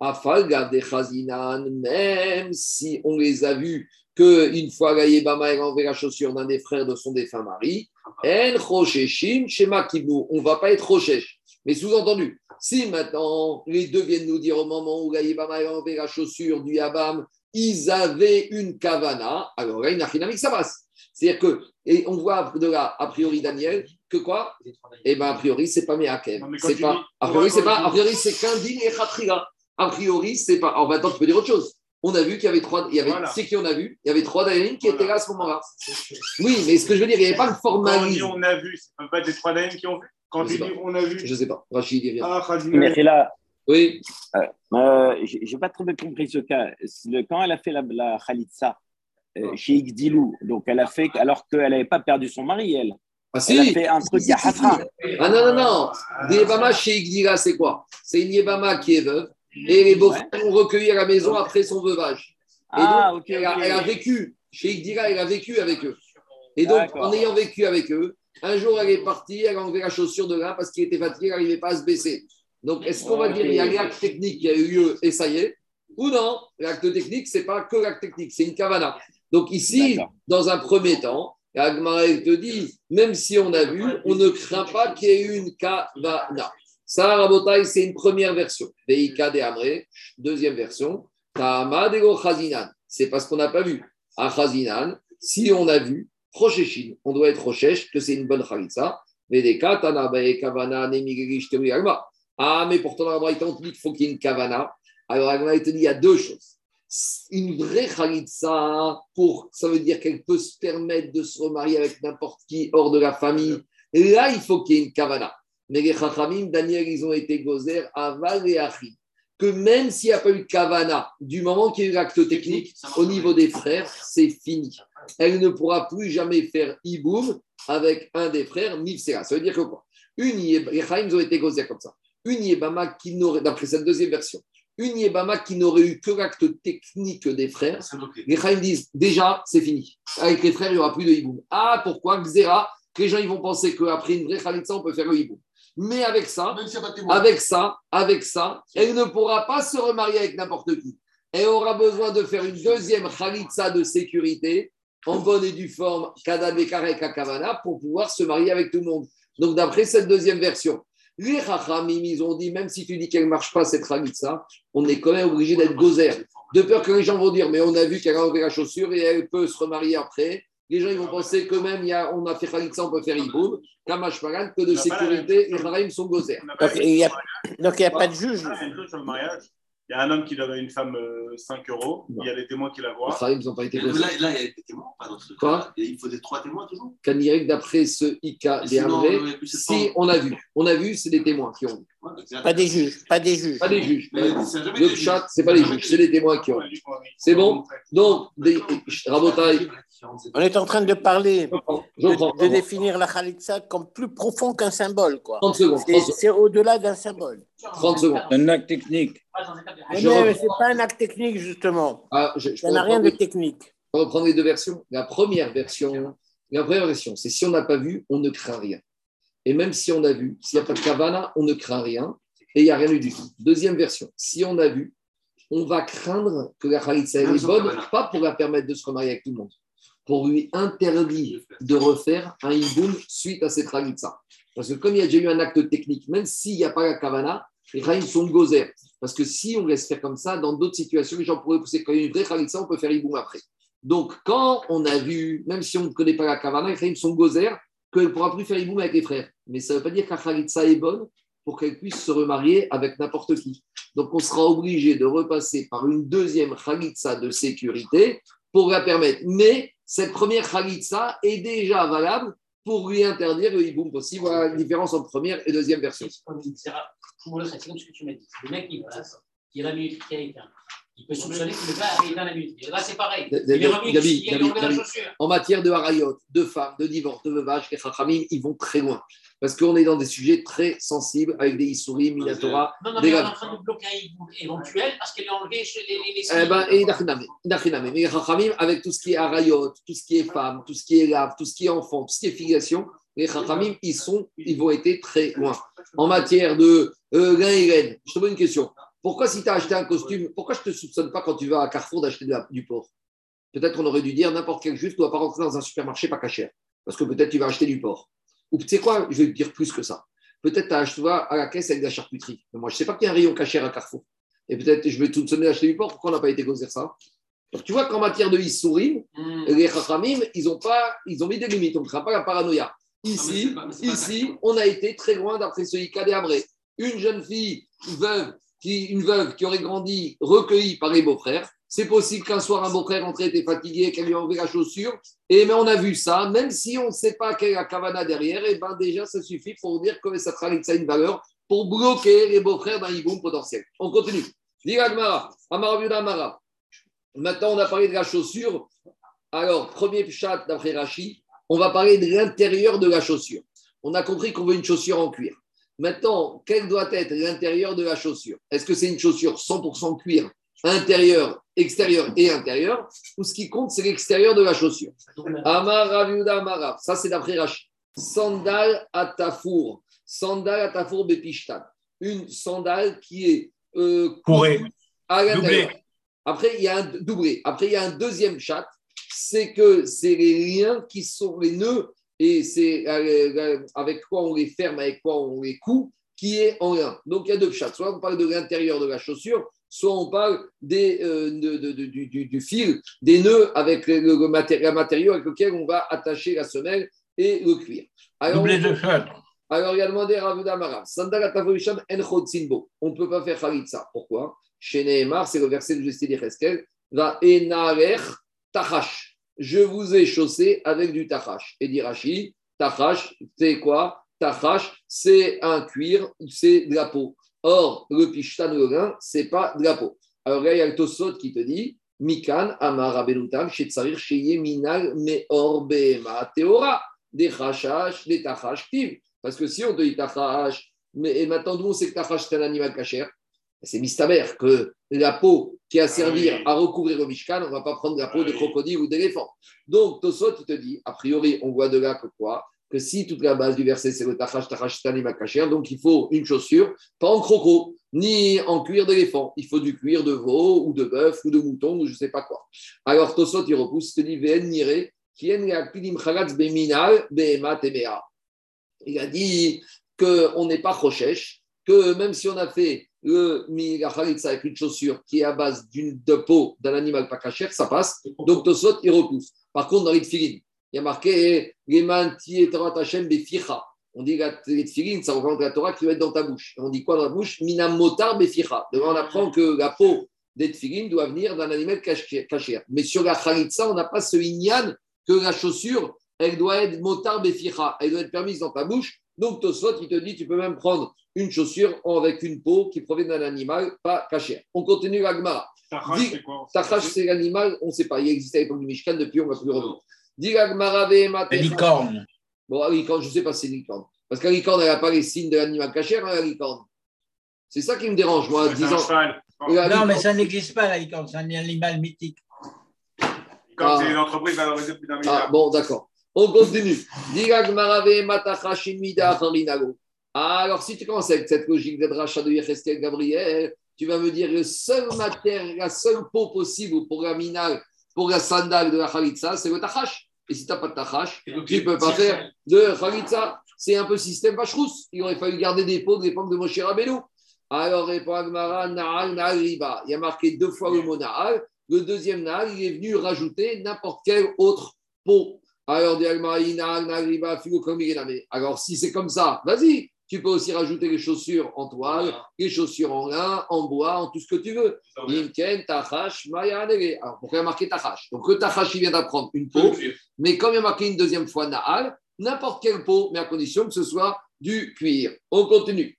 Afalga de Chazinan, même si on les a vus qu'une fois Gaïebama a enlevé la chaussure d'un des frères de son défunt mari, En Shema Kibou, on ne va pas être Roshesh. Mais sous-entendu, si maintenant les deux viennent nous dire au moment où Gaïebama a enlevé la chaussure du Yabam, ils avaient une kavana, alors là, il ça passe. C'est-à-dire que, et on voit de là, a priori, Daniel, que quoi? Eh bien, a priori, c'est pas Meakem. C'est pas, a priori, c'est pas, a priori, c'est et Khatrila. A priori, c'est pas. Alors maintenant, tu peux dire autre chose. On a vu qu'il y avait trois, il y avait, c'est qui on a vu, il y avait trois Dayanim qui étaient là à ce moment-là. Oui, mais ce que je veux dire, il n'y avait pas le formalisme.
Quand on a vu, c'est pas des trois Dayanim qui ont vu? Quand tu dis on a vu
Je ne sais pas. Rachid, il
Ah,
Mais là,
oui.
Euh, euh, j'ai pas trop bien compris ce cas. Quand elle a fait la, la Khalitsa euh, chez Igdilou, donc elle a fait alors qu'elle n'avait pas perdu son mari, elle.
Ah, si.
Elle a fait un truc à Hafra.
Ah non, non, non. Yébama chez Igdila, c'est quoi? C'est une Yébama qui est veuve et les beaux-frères ont recueilli à la maison après son veuvage. Et
Ah,
donc,
ok,
elle, a, elle a vécu, chez Igdila, elle a vécu avec eux. Et donc, en ayant vécu avec eux, un jour, elle est partie, elle a enlevé la chaussure de là parce qu'il était fatigué, elle n'arrivait pas à se baisser. Donc, est-ce qu'on va dire il y a l'acte technique qui a eu lieu et ça y est Ou non L'acte technique, c'est pas que l'acte technique, c'est une kavana. Donc, ici, dans un premier temps, elle te dit, même si on a vu, on ne craint pas qu'il y ait eu une kavana. Ça, Rabotai, c'est une première version. Veika de Amré, deuxième version. Tama de Chazinan. C'est parce qu'on n'a pas vu. À Chazinan, si on a vu, Rosheshin, on doit être Roshesh, que c'est une bonne Khalitsa. Ah, mais pourtant, dans la Braïta, on te dit qu'il faut qu'il y ait une Kavana. Alors, il te dit, il y a deux choses. Une vraie Khalitsa, pour, ça veut dire qu'elle peut se permettre de se remarier avec n'importe qui hors de la famille. Là, il faut qu'il y ait une Kavana. Mais les Chachamim, Daniel, ils ont été gozer aval et achid. Que même s'il n'y a pas eu de Kavana, du moment qu'il y a eu l'acte technique, au niveau des frères, c'est fini. Elle ne pourra plus jamais faire Iboum avec un des frères, Mifsera. Ça veut dire que quoi? Une Les ont été gozer comme ça. Une Yébama qui n'aurait, d'après cette deuxième version, une Yébama qui n'aurait eu que l'acte technique des frères, les Chaim disent déjà, c'est fini. Avec les frères, il n'y aura plus de hiboum. Ah, pourquoi que Les gens ils vont penser qu'après une vraie Khalitsa, on peut faire le hiboum. Mais avec ça, avec ça, avec ça, elle ne pourra pas se remarier avec n'importe qui. Elle aura besoin de faire une deuxième Khalitsa de sécurité, en bonne et due forme, Kadabekare Kakavana, pour pouvoir se marier avec tout le monde. Donc, d'après cette deuxième version, les Chachamim, ils ont dit, même si tu dis qu'elle ne marche pas, cette Khalitsa, on est quand même obligé d'être gozer. De peur que les gens vont dire, mais on a vu qu'elle a enlevé la chaussure et elle peut se remarier après. Les gens ils vont penser que même il y a, on a fait Khalitsa, on peut faire Iboum. Kamash Pagan, que de sécurité, les sont gozer.
Donc, il n'y a,
même
donc, il y a pas de juge.
chose- même chose sur le mariage. Il y a un homme qui donne à une femme euh, 5 euros. Il y a des témoins qui la
Les
voient.
Chachamim n'ont pas été gozer.
Là, là, il y a des témoins, pas dans ce
Quoi
cas. Il faut des trois témoins toujours?
Candirect, d'après ce Ika des
sinon,
Amré,
on aurait pu se
si on a vu, on a vu, c'est des témoins qui ont vu.
Pas des juges, pas des juges.
Pas des juges.
Mais
Le chat, c'est pas les juges, c'est les témoins qui ont. C'est bon Donc, des... Rabotaï,
On est en train de parler, de, définir la Khalitsa comme plus profond qu'un symbole. quoi.
30 secondes,
C'est
30 secondes.
c'est au-delà d'un symbole.
30 secondes.
Un acte technique.
Mais
Je
mais
reprends.
c'est pas un acte technique, justement.
Ah, je, je
Ça n'a rien de technique.
On va reprendre les deux versions. La première version, la première version, c'est si on n'a pas vu, on ne craint rien. Et même si on a vu, s'il n'y a pas de kavana, on ne craint rien et il n'y a rien eu du tout. Deuxième version, si on a vu, on va craindre que la khalitsa est bonne, pas pour la permettre de se remarier avec tout le monde, pour lui interdire de refaire un hiboum suite à cette khalitsa. Parce que comme il y a déjà eu un acte technique, même s'il n'y a pas la kavana, les khaïms sont gozer. Parce que si on laisse faire comme ça, dans d'autres situations, les gens pourraient pousser quand il y a une vraie khalitsa, on peut faire hiboum après. Donc, quand on a vu, même si on ne connaît pas la kavana, les khaïms sont gozer, qu'elle ne pourra plus faire hiboum avec les frères. Mais ça ne veut pas dire que la est bonne pour qu'elle puisse se remarier avec n'importe qui. Donc, on sera obligé de repasser par une deuxième khalitsa de sécurité pour la permettre. Mais cette première khalitsa est déjà valable pour lui interdire le hiboum possible. Voilà la différence entre première et deuxième version.
C'est comme ce que tu m'as dit. Le mec, il, voilà, il a qui a éteint. Il peut soupçonner que le gars éteint la minute. Et là, c'est pareil. Il est revenu, il enlevé la chaussure.
En matière de harayot, de femmes, de divorce, de veuvage, ils vont très loin. Parce qu'on est dans des sujets très sensibles avec des issourim, minatora.
Non, non, mais on est en train de bloquer un éventuel parce qu'elle est enlevée chez les, les,
Eh ben, et Inachiname. Mais les Chachamim, avec tout ce qui est arayot, tout ce qui est femme, tout ce qui est lave, tout ce qui est enfant, tout ce qui est filiation, les Chachamim, ils, sont, ils vont être très loin. En matière de euh, et je te pose une question. Pourquoi, si tu as acheté un costume, pourquoi je ne te soupçonne pas quand tu vas à Carrefour d'acheter du porc? Peut-être qu'on aurait dû dire n'importe quel juge ne doit pas rentrer dans un supermarché pas cachère. Parce que peut-être tu vas acheter du porc. Ou tu sais quoi, je vais te dire plus que ça. Peut-être tu as vas à la caisse avec de la charcuterie. Mais moi, je ne sais pas qu'il y a un rayon cachère à Carrefour. Et peut-être je vais te soupçonner d'acheter du porc. Pourquoi on n'a pas été causé ça? Donc, Tu vois qu'en matière de Issourim,
Hmm.
les Chachamim, ils ont, pas, ils ont mis des limites. On ne craint pas la paranoïa.
mais
Ici,
pas-
ici on a été très loin d'après ce Ika des Abré. Une jeune fille veuve, qui, une veuve qui aurait grandi recueillie par les beaux-frères. C'est possible qu'un soir, un beau-frère rentré était fatigué, qu'elle lui a enlevé la chaussure. Et mais on a vu ça, même si on ne sait pas quelle est la cavana derrière, et ben déjà, ça suffit pour dire que ça a une valeur pour bloquer les beaux-frères d'un hiboum potentiel. On continue. Maintenant, on a parlé de la chaussure. Alors, premier chat d'après Rachi, on va parler de l'intérieur de la chaussure. On a compris qu'on veut une chaussure en cuir. Maintenant, quel doit être l'intérieur de la chaussure? Est-ce que c'est une chaussure 100% cuir, intérieur, extérieur et intérieur? Ou ce qui compte, c'est l'extérieur de la chaussure? Amara, ça c'est d'après Rachi. Sandal à tafour. Sandal à tafour bepishtan. Une sandale qui est euh,
Pourré.
à l'intérieur. Après, il y a un doublé. Après, il y a un deuxième chat, c'est que c'est les liens qui sont les nœuds et c'est euh, euh, avec quoi on les ferme, avec quoi on les coud, qui est en lien. Donc, il y a deux chats. Soit on parle de l'intérieur de la chaussure, soit on parle des, euh, de- de- de- du, du- du fil, des nœuds avec le, le maté- le matériau avec lequel on va attacher la semelle et le cuir. Alors,
de
alors, il a demandé à Marav, Sandal en chodzinbo. On ne peut pas faire Khalitsa. Pourquoi? Chez Nehemar, c'est le verset de Justin Cheskel, va enarer tachash. Je vous ai chaussé avec du tachash. Et dit Rashi, tachash, c'est quoi? Tachash, c'est un cuir, c'est de la peau. Or, le pishtan, le lin, c'est pas de la peau. Alors là, il y a le Tosot qui te dit, Mikan, Amar Abenutam, Shetsarir, Sheye, Minal, Meor, Behema, Teora, des chachash, des tachash, ktiv. Parce que si on te dit tachash, mais et maintenant nous on sait que tachash c'est un animal cachère, c'est mistaber que la peau qui a servi
oui.
à recouvrir le mishkan, on ne va pas prendre la peau de crocodile ou d'éléphant. Donc Tosot il te dit, a priori, on voit de là que quoi? Que si toute la base du verset c'est le tachash, tachash cachère, donc il faut une chaussure, pas en croco, ni en cuir d'éléphant. Il faut du cuir de veau ou de bœuf ou de mouton ou je ne sais pas quoi. Alors Tosot il repousse, il te dit, Ven nire, kien ya pilim chalatz beminal, il a dit qu'on n'est pas rochesh, que même si on a fait le khalitsa avec une chaussure qui est à base d'une de peau d'un animal pas cachère, ça passe. Donc Tosot, il repousse. Par contre, dans les tfilin, il y a marqué. On dit les tfilin, ça représente la Torah qui doit être dans ta bouche. Et on dit quoi dans la bouche? Minam motar beficha. Devant, on apprend que la peau des doit venir d'un animal cachère. Mais sur la khalitsa, on n'a pas ce inyan que la chaussure elle doit être motar beficha, elle doit être permise dans ta bouche. Donc Tosfot, il te dit, tu peux même prendre une chaussure avec une peau qui provient d'un animal pas caché. On continue la Gemara.
Tachash, c'est quoi
Tachash, c'est l'animal, on ne sait pas, il existait à l'époque du Mishkan, depuis on ne va plus revenir. Dis la Gemara, Vehema
La licorne.
Bon, la licorne, je ne sais pas si c'est licorne. Parce que la licorne, elle n'a pas les signes de l'animal caché, hein, la licorne. C'est ça qui me dérange, moi,
C'est
10
un
ans.
cheval.
La
Non, mais
licorne-
ça n'existe pas, la licorne. C'est un animal mythique.
Comme
Ah.
c'est une entreprise valorisée plus d'un
Ah,
milliard.
bon, d'accord. On continue. Diga Gemara, Vehema Tachash, Mida, Harinago. Alors, si tu commences avec cette logique de rachat de Yecheskel Gabriel, tu vas me dire le seul matière, la seule peau possible pour la minal, pour la sandale de la Khalitsa, c'est le Tachash. Et si tu n'as pas de Tachash, tu ne peux pas faire de Khalitsa. C'est un peu système Vachrous. Il aurait fallu garder des peaux de l'époque de Moshe Rabbeinu. Alors, répond Agmara. Il y a marqué deux fois le mot Nahal. Le deuxième Nahal, il est venu rajouter n'importe quelle autre peau. Alors. Alors, si c'est comme ça, vas-y. Tu peux aussi rajouter les chaussures en toile, les chaussures en lin, en bois, en tout ce que tu veux. Alors, pourquoi il y a marqué Tachash? Donc, le Tachash, il vient d'apprendre une peau. Mais comme il y a marqué une deuxième fois Nahal, n'importe quelle peau, mais à condition que ce soit du cuir. On continue.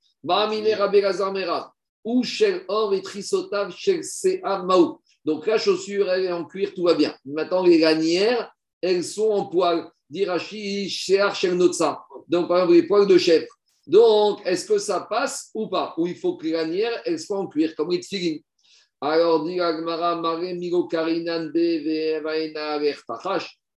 Ou Shel Or et Trisotav Shel Maou. Donc la chaussure, elle est en cuir, tout va bien. Maintenant, les lanières, elles sont en poil. Dirachi, Shear Shel Notsa. Donc, par exemple, les poils de chèvre. Donc, est-ce que ça passe ou pas? Ou il faut que les lanières, elles soient en cuir, comme les tfilin. Alors, dit Agmara, Mare Milo Karinan.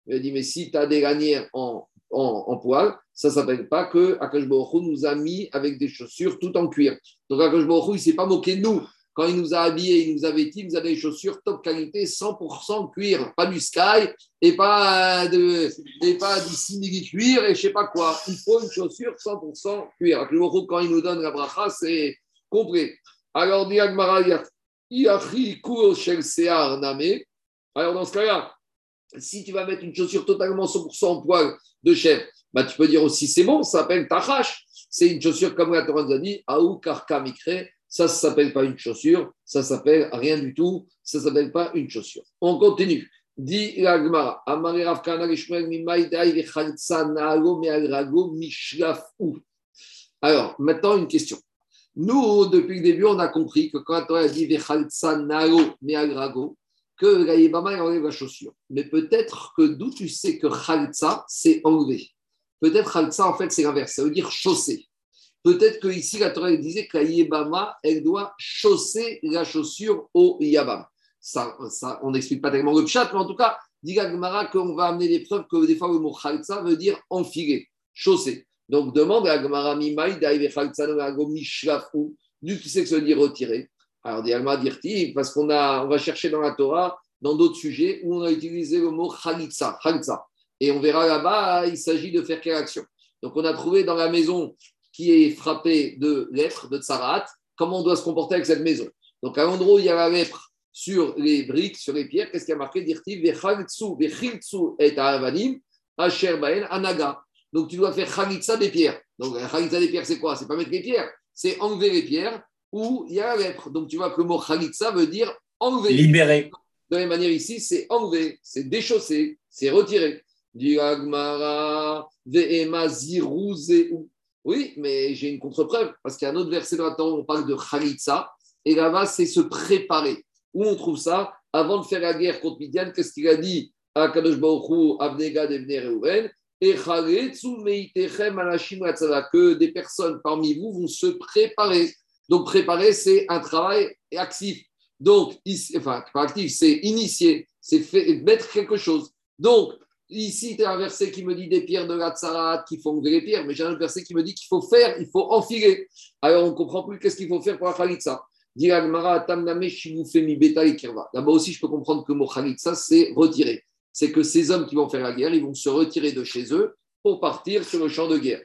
Il dit, mais si tu as des lanières en, en, en poil, ça ne s'appelle pas que Akash nous a mis avec des chaussures tout en cuir. Donc Akash il ne s'est pas moqué de nous. Quand il nous a habillés, il nous a vêtis, il nous des chaussures top qualité, 100% cuir, pas du sky et pas, de, et pas du simili cuir et je sais pas quoi. Il faut une chaussure 100% cuir. Hu, quand il nous donne la bracha, c'est complet. Alors. Alors, dans ce cas-là, si tu vas mettre une chaussure totalement 100% en poil de chèvre, bah, tu peux dire aussi c'est bon, ça s'appelle tachash. C'est une chaussure comme la Torah nous a Mikre. Ça, ça s'appelle pas une chaussure, ça s'appelle rien du tout, ça s'appelle pas une chaussure. On continue. Dit la Gemara, Amare Rav Kana Lishmael Mimai Dai Vechaltsa Naalo Meagrago Mishlafou. Alors, maintenant une question. Nous, depuis le début, on a compris que quand Torah a dit Vechaltsa Naalo Meagrago, que la Yébama, enlève la chaussure. Mais peut-être que d'où tu sais que Khaltsa, c'est enlevé? Peut-être Khaltsa, en fait, c'est l'inverse. Ça veut dire chausser. Peut-être que ici la Torah disait que Yébama, elle doit chausser la chaussure au Yabam. Ça, ça, on n'explique pas tellement le chat, mais en tout cas, dit Gagmara qu'on va amener les preuves que des fois le mot Khaltsa veut dire enfiler, chausser. Donc demande à Gagmara Mimaï, Daïve Khaltsa, Noago Mishlafou, d'où tu sais que ça veut dire retirer? Alors, Dialma dirti, parce qu'on on va chercher dans la Torah, dans d'autres sujets, où on a utilisé le mot Khalitsa. Et on verra là-bas, il s'agit de faire quelle action. Donc, on a trouvé dans la maison qui est frappée de lèpre, de tsarat, comment on doit se comporter avec cette maison. Donc, à l'endroit où il y a la lèpre sur les briques, sur les pierres, qu'est-ce qu'il y a marqué? Dirti, Vechalitsu, Vechiltsu et Avanim, Asher Baen, Anaga. Donc, tu dois faire Khalitsa des pierres. Donc, Khalitsa des pierres, c'est quoi? C'est pas mettre les pierres, c'est enlever les pierres où il y a la lèpre. Donc tu vois que le mot khalitsa veut dire enlever.
Libéré.
De la même manière ici, c'est enlever, c'est déchausser, c'est retirer. Du agmara ve'ema ziruzeu. Oui, mais j'ai une contre-preuve, parce qu'il y a un autre verset dans la Torah où on parle de khalitsa, et là-bas, c'est se préparer. Où on trouve ça Avant de faire la guerre contre Midian, qu'est-ce qu'il a dit à Kadosh Baruch Hu, Abnega Devne Reuven et que des personnes parmi vous vont se préparer. Donc, préparer, c'est un travail actif. Donc, enfin, pas actif, c'est initier, c'est mettre quelque chose. Donc, ici, tu as un verset qui me dit des pierres de la tsarat qui font enlever les pierres, mais j'ai un verset qui me dit qu'il faut faire, il faut enfiler. Alors, on ne comprend plus qu'est-ce qu'il faut faire pour la khalitsa. D'abord aussi, je peux comprendre que mot khalitsa, c'est retirer. C'est que ces hommes qui vont faire la guerre, ils vont se retirer de chez eux pour partir sur le champ de guerre.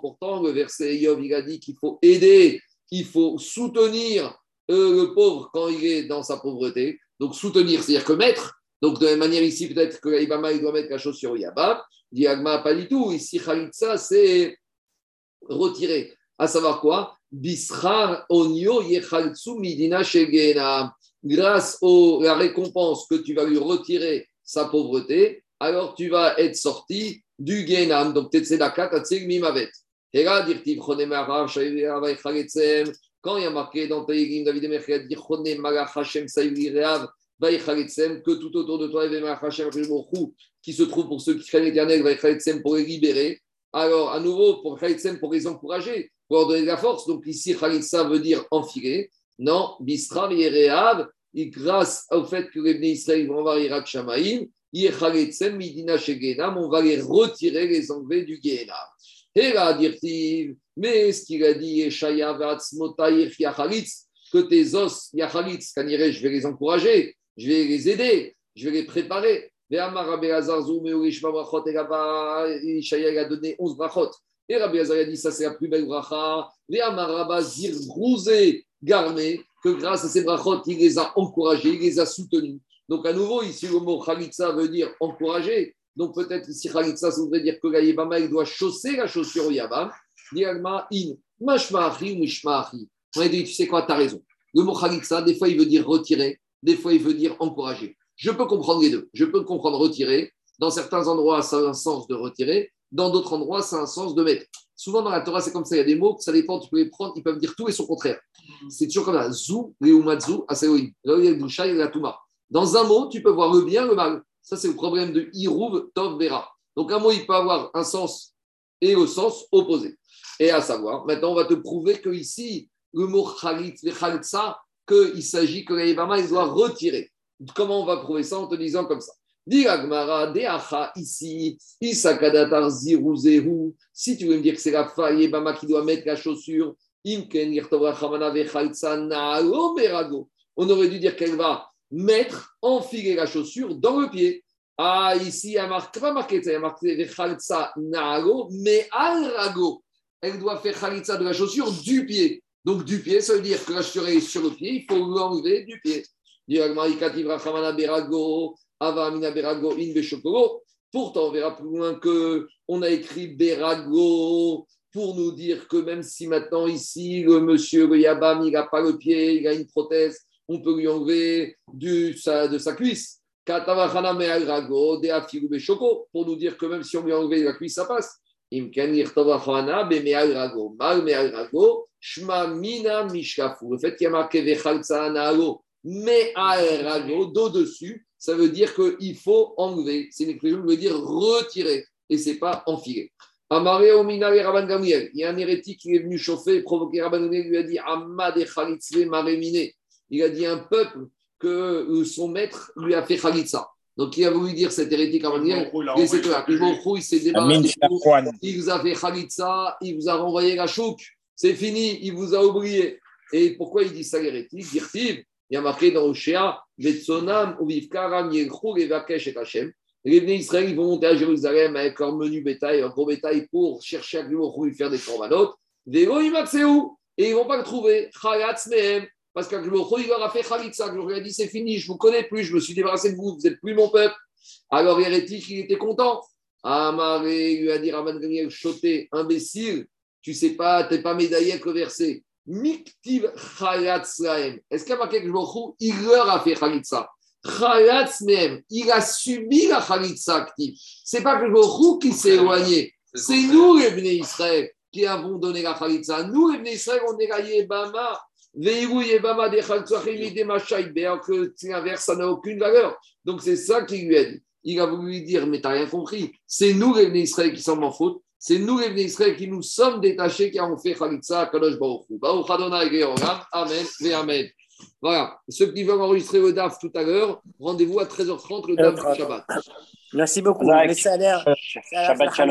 Pourtant, le verset Yov, il a dit qu'il faut aider, il faut soutenir euh, le pauvre quand il est dans sa pauvreté. Donc, soutenir, c'est-à-dire que mettre. Donc, de la même manière, ici, peut-être que l'Ibama, il doit mettre la au Yabam. Diagma, pas du tout. Ici, Khalitsa, c'est retirer. À savoir quoi? Yechaltsu midina shegena. Grâce à la récompense que tu vas lui retirer sa pauvreté, alors tu vas être sorti du Genam, donc Tetsedaka, Tatseg, Mimavet. Et là, quand il y a marqué dans Taïgim, David dit Chonemara, Hachem, Saïri, Reav, que tout autour de toi, qui se trouve pour ceux qui craignent l'éternel, pour les libérer. Alors, à nouveau, pour pour les encourager, pour leur donner de la force. Donc, ici, Khalitsa veut dire enfiler. Non, Bistra, Yereav, grâce au fait que les Bnei Israël vont voir Irak Shamaïm, Midina on va les retirer, les enlever du Gehenam. Et là, dit mais ce qu'il a dit, que tes os, Yachalitz, je vais les encourager, je vais les aider, je vais les préparer. Et Rabbi a donné 11 brachot. Et Rabbi a dit ça c'est la plus belle bracha. Et que grâce à ces brachot, il les a encouragés, il les a soutenus. Donc à nouveau, ici le mot Khalitsa veut dire encourager. Donc peut-être ici Khalitsa, ça voudrait dire que la Yabama, il doit chausser la chaussure au Yabam. On a dit, tu sais quoi, tu as raison. Le mot Khalitsa, des fois il veut dire retirer, des fois il veut dire encourager. Je peux comprendre les deux. Je peux comprendre retirer. Dans certains endroits, ça a un sens de retirer. Dans d'autres endroits, ça a un sens de mettre. Souvent dans la Torah, c'est comme ça. Il y a des mots, ça dépend, tu peux les prendre, ils peuvent dire tout et son contraire. C'est toujours comme ça. Zou, Reumatzu, Aseoïm. Dans un mot, tu peux voir le bien, le mal. Ça, c'est le problème de Irouv, Tov, Vera. Donc un mot, il peut avoir un sens et le sens opposé. Et à savoir, maintenant, on va te prouver que ici, le mot Khalit, Khalitsa, qu'il s'agit que l'Aïbama, il doit retirer. Comment on va prouver ça en te disant comme ça ici, Isakadatar Ziruzehu. Si tu veux me dire que c'est la faille Bama qui doit mettre la chaussure, On aurait dû dire qu'elle va mettre, enfiler la chaussure dans le pied. Ah, ici, il y a pas marqué, il y a marqué mais al rago. Elle doit faire Khalitsa de la chaussure du pied. Donc, du pied, ça veut dire que la chaussure est sur le pied, il faut l'enlever du pied. Pourtant, on verra plus loin que on a écrit Berago pour nous dire que même si maintenant ici le monsieur le Yabam il n'a pas le pied, il a une prothèse, on peut lui enlever du, sa, de sa cuisse. Pour nous dire que même si on lui a enlevé la cuisse, ça passe. Le fait qu'il y a marqué mais rago, dos dessus, ça veut dire qu'il faut enlever. C'est une expression qui veut dire retirer et c'est pas enfiler. Amaré Omina et Rabban Gamriel. Il y a un hérétique qui est venu chauffer et provoquer Rabban Gamriel. lui a dit Amad et Khalitzle Maréminé. Il a dit un peuple que son maître lui a fait Khalitsa. Donc il a voulu dire cet hérétique. Et c'est là. Il s'est débarrassé. Il vous a fait Khalitsa, il vous a renvoyé la chouk. C'est fini, il vous a oublié. Et pourquoi il dit ça l'hérétique? Il y a marqué dans Oshéa, Vetsonam, Uvivkaram, Yelchou, Levakesh et Hachem. Les Bnei Israël vont monter à Jérusalem avec leur menu bétail, leur gros bétail pour chercher à lui faire des corbanotes. Et ils ne vont pas le trouver. Mehem. Parce qu'Akhlouchou, il leur a fait Khalitsa. Il leur a dit c'est fini, je ne vous connais plus, je me suis débarrassé de vous, vous n'êtes plus mon peuple. Alors hérétique, il était content. Amaré lui a dit Raman Gamiel, choté, imbécile, tu ne sais pas, tu n'es pas médaillé avec le verset. Miktiv. Est-ce qu'il y a marqué que il leur a fait Khalitsa il a subi la Khalitsa active. C'est pas que le qui s'est éloigné. C'est nous, les Israël, qui avons donné la Khalitsa. Nous, les Israël, on est la Yebama. Que l'inverse, ça n'a aucune valeur. Donc c'est ça qu'il lui a dit. Il a voulu lui dire, mais tu n'as rien compris. C'est nous, les Bnei Israël, qui sommes en faute. C'est nous, les Israël, qui nous sommes détachés, qui avons fait Khalitsa, Kadosh Baruch Baruch Adonai Amen et Amen. Voilà. Ceux qui veulent enregistrer le DAF tout à l'heure, rendez-vous à 13h30, le DAF du Shabbat.
Merci beaucoup.
Shabbat Shalom.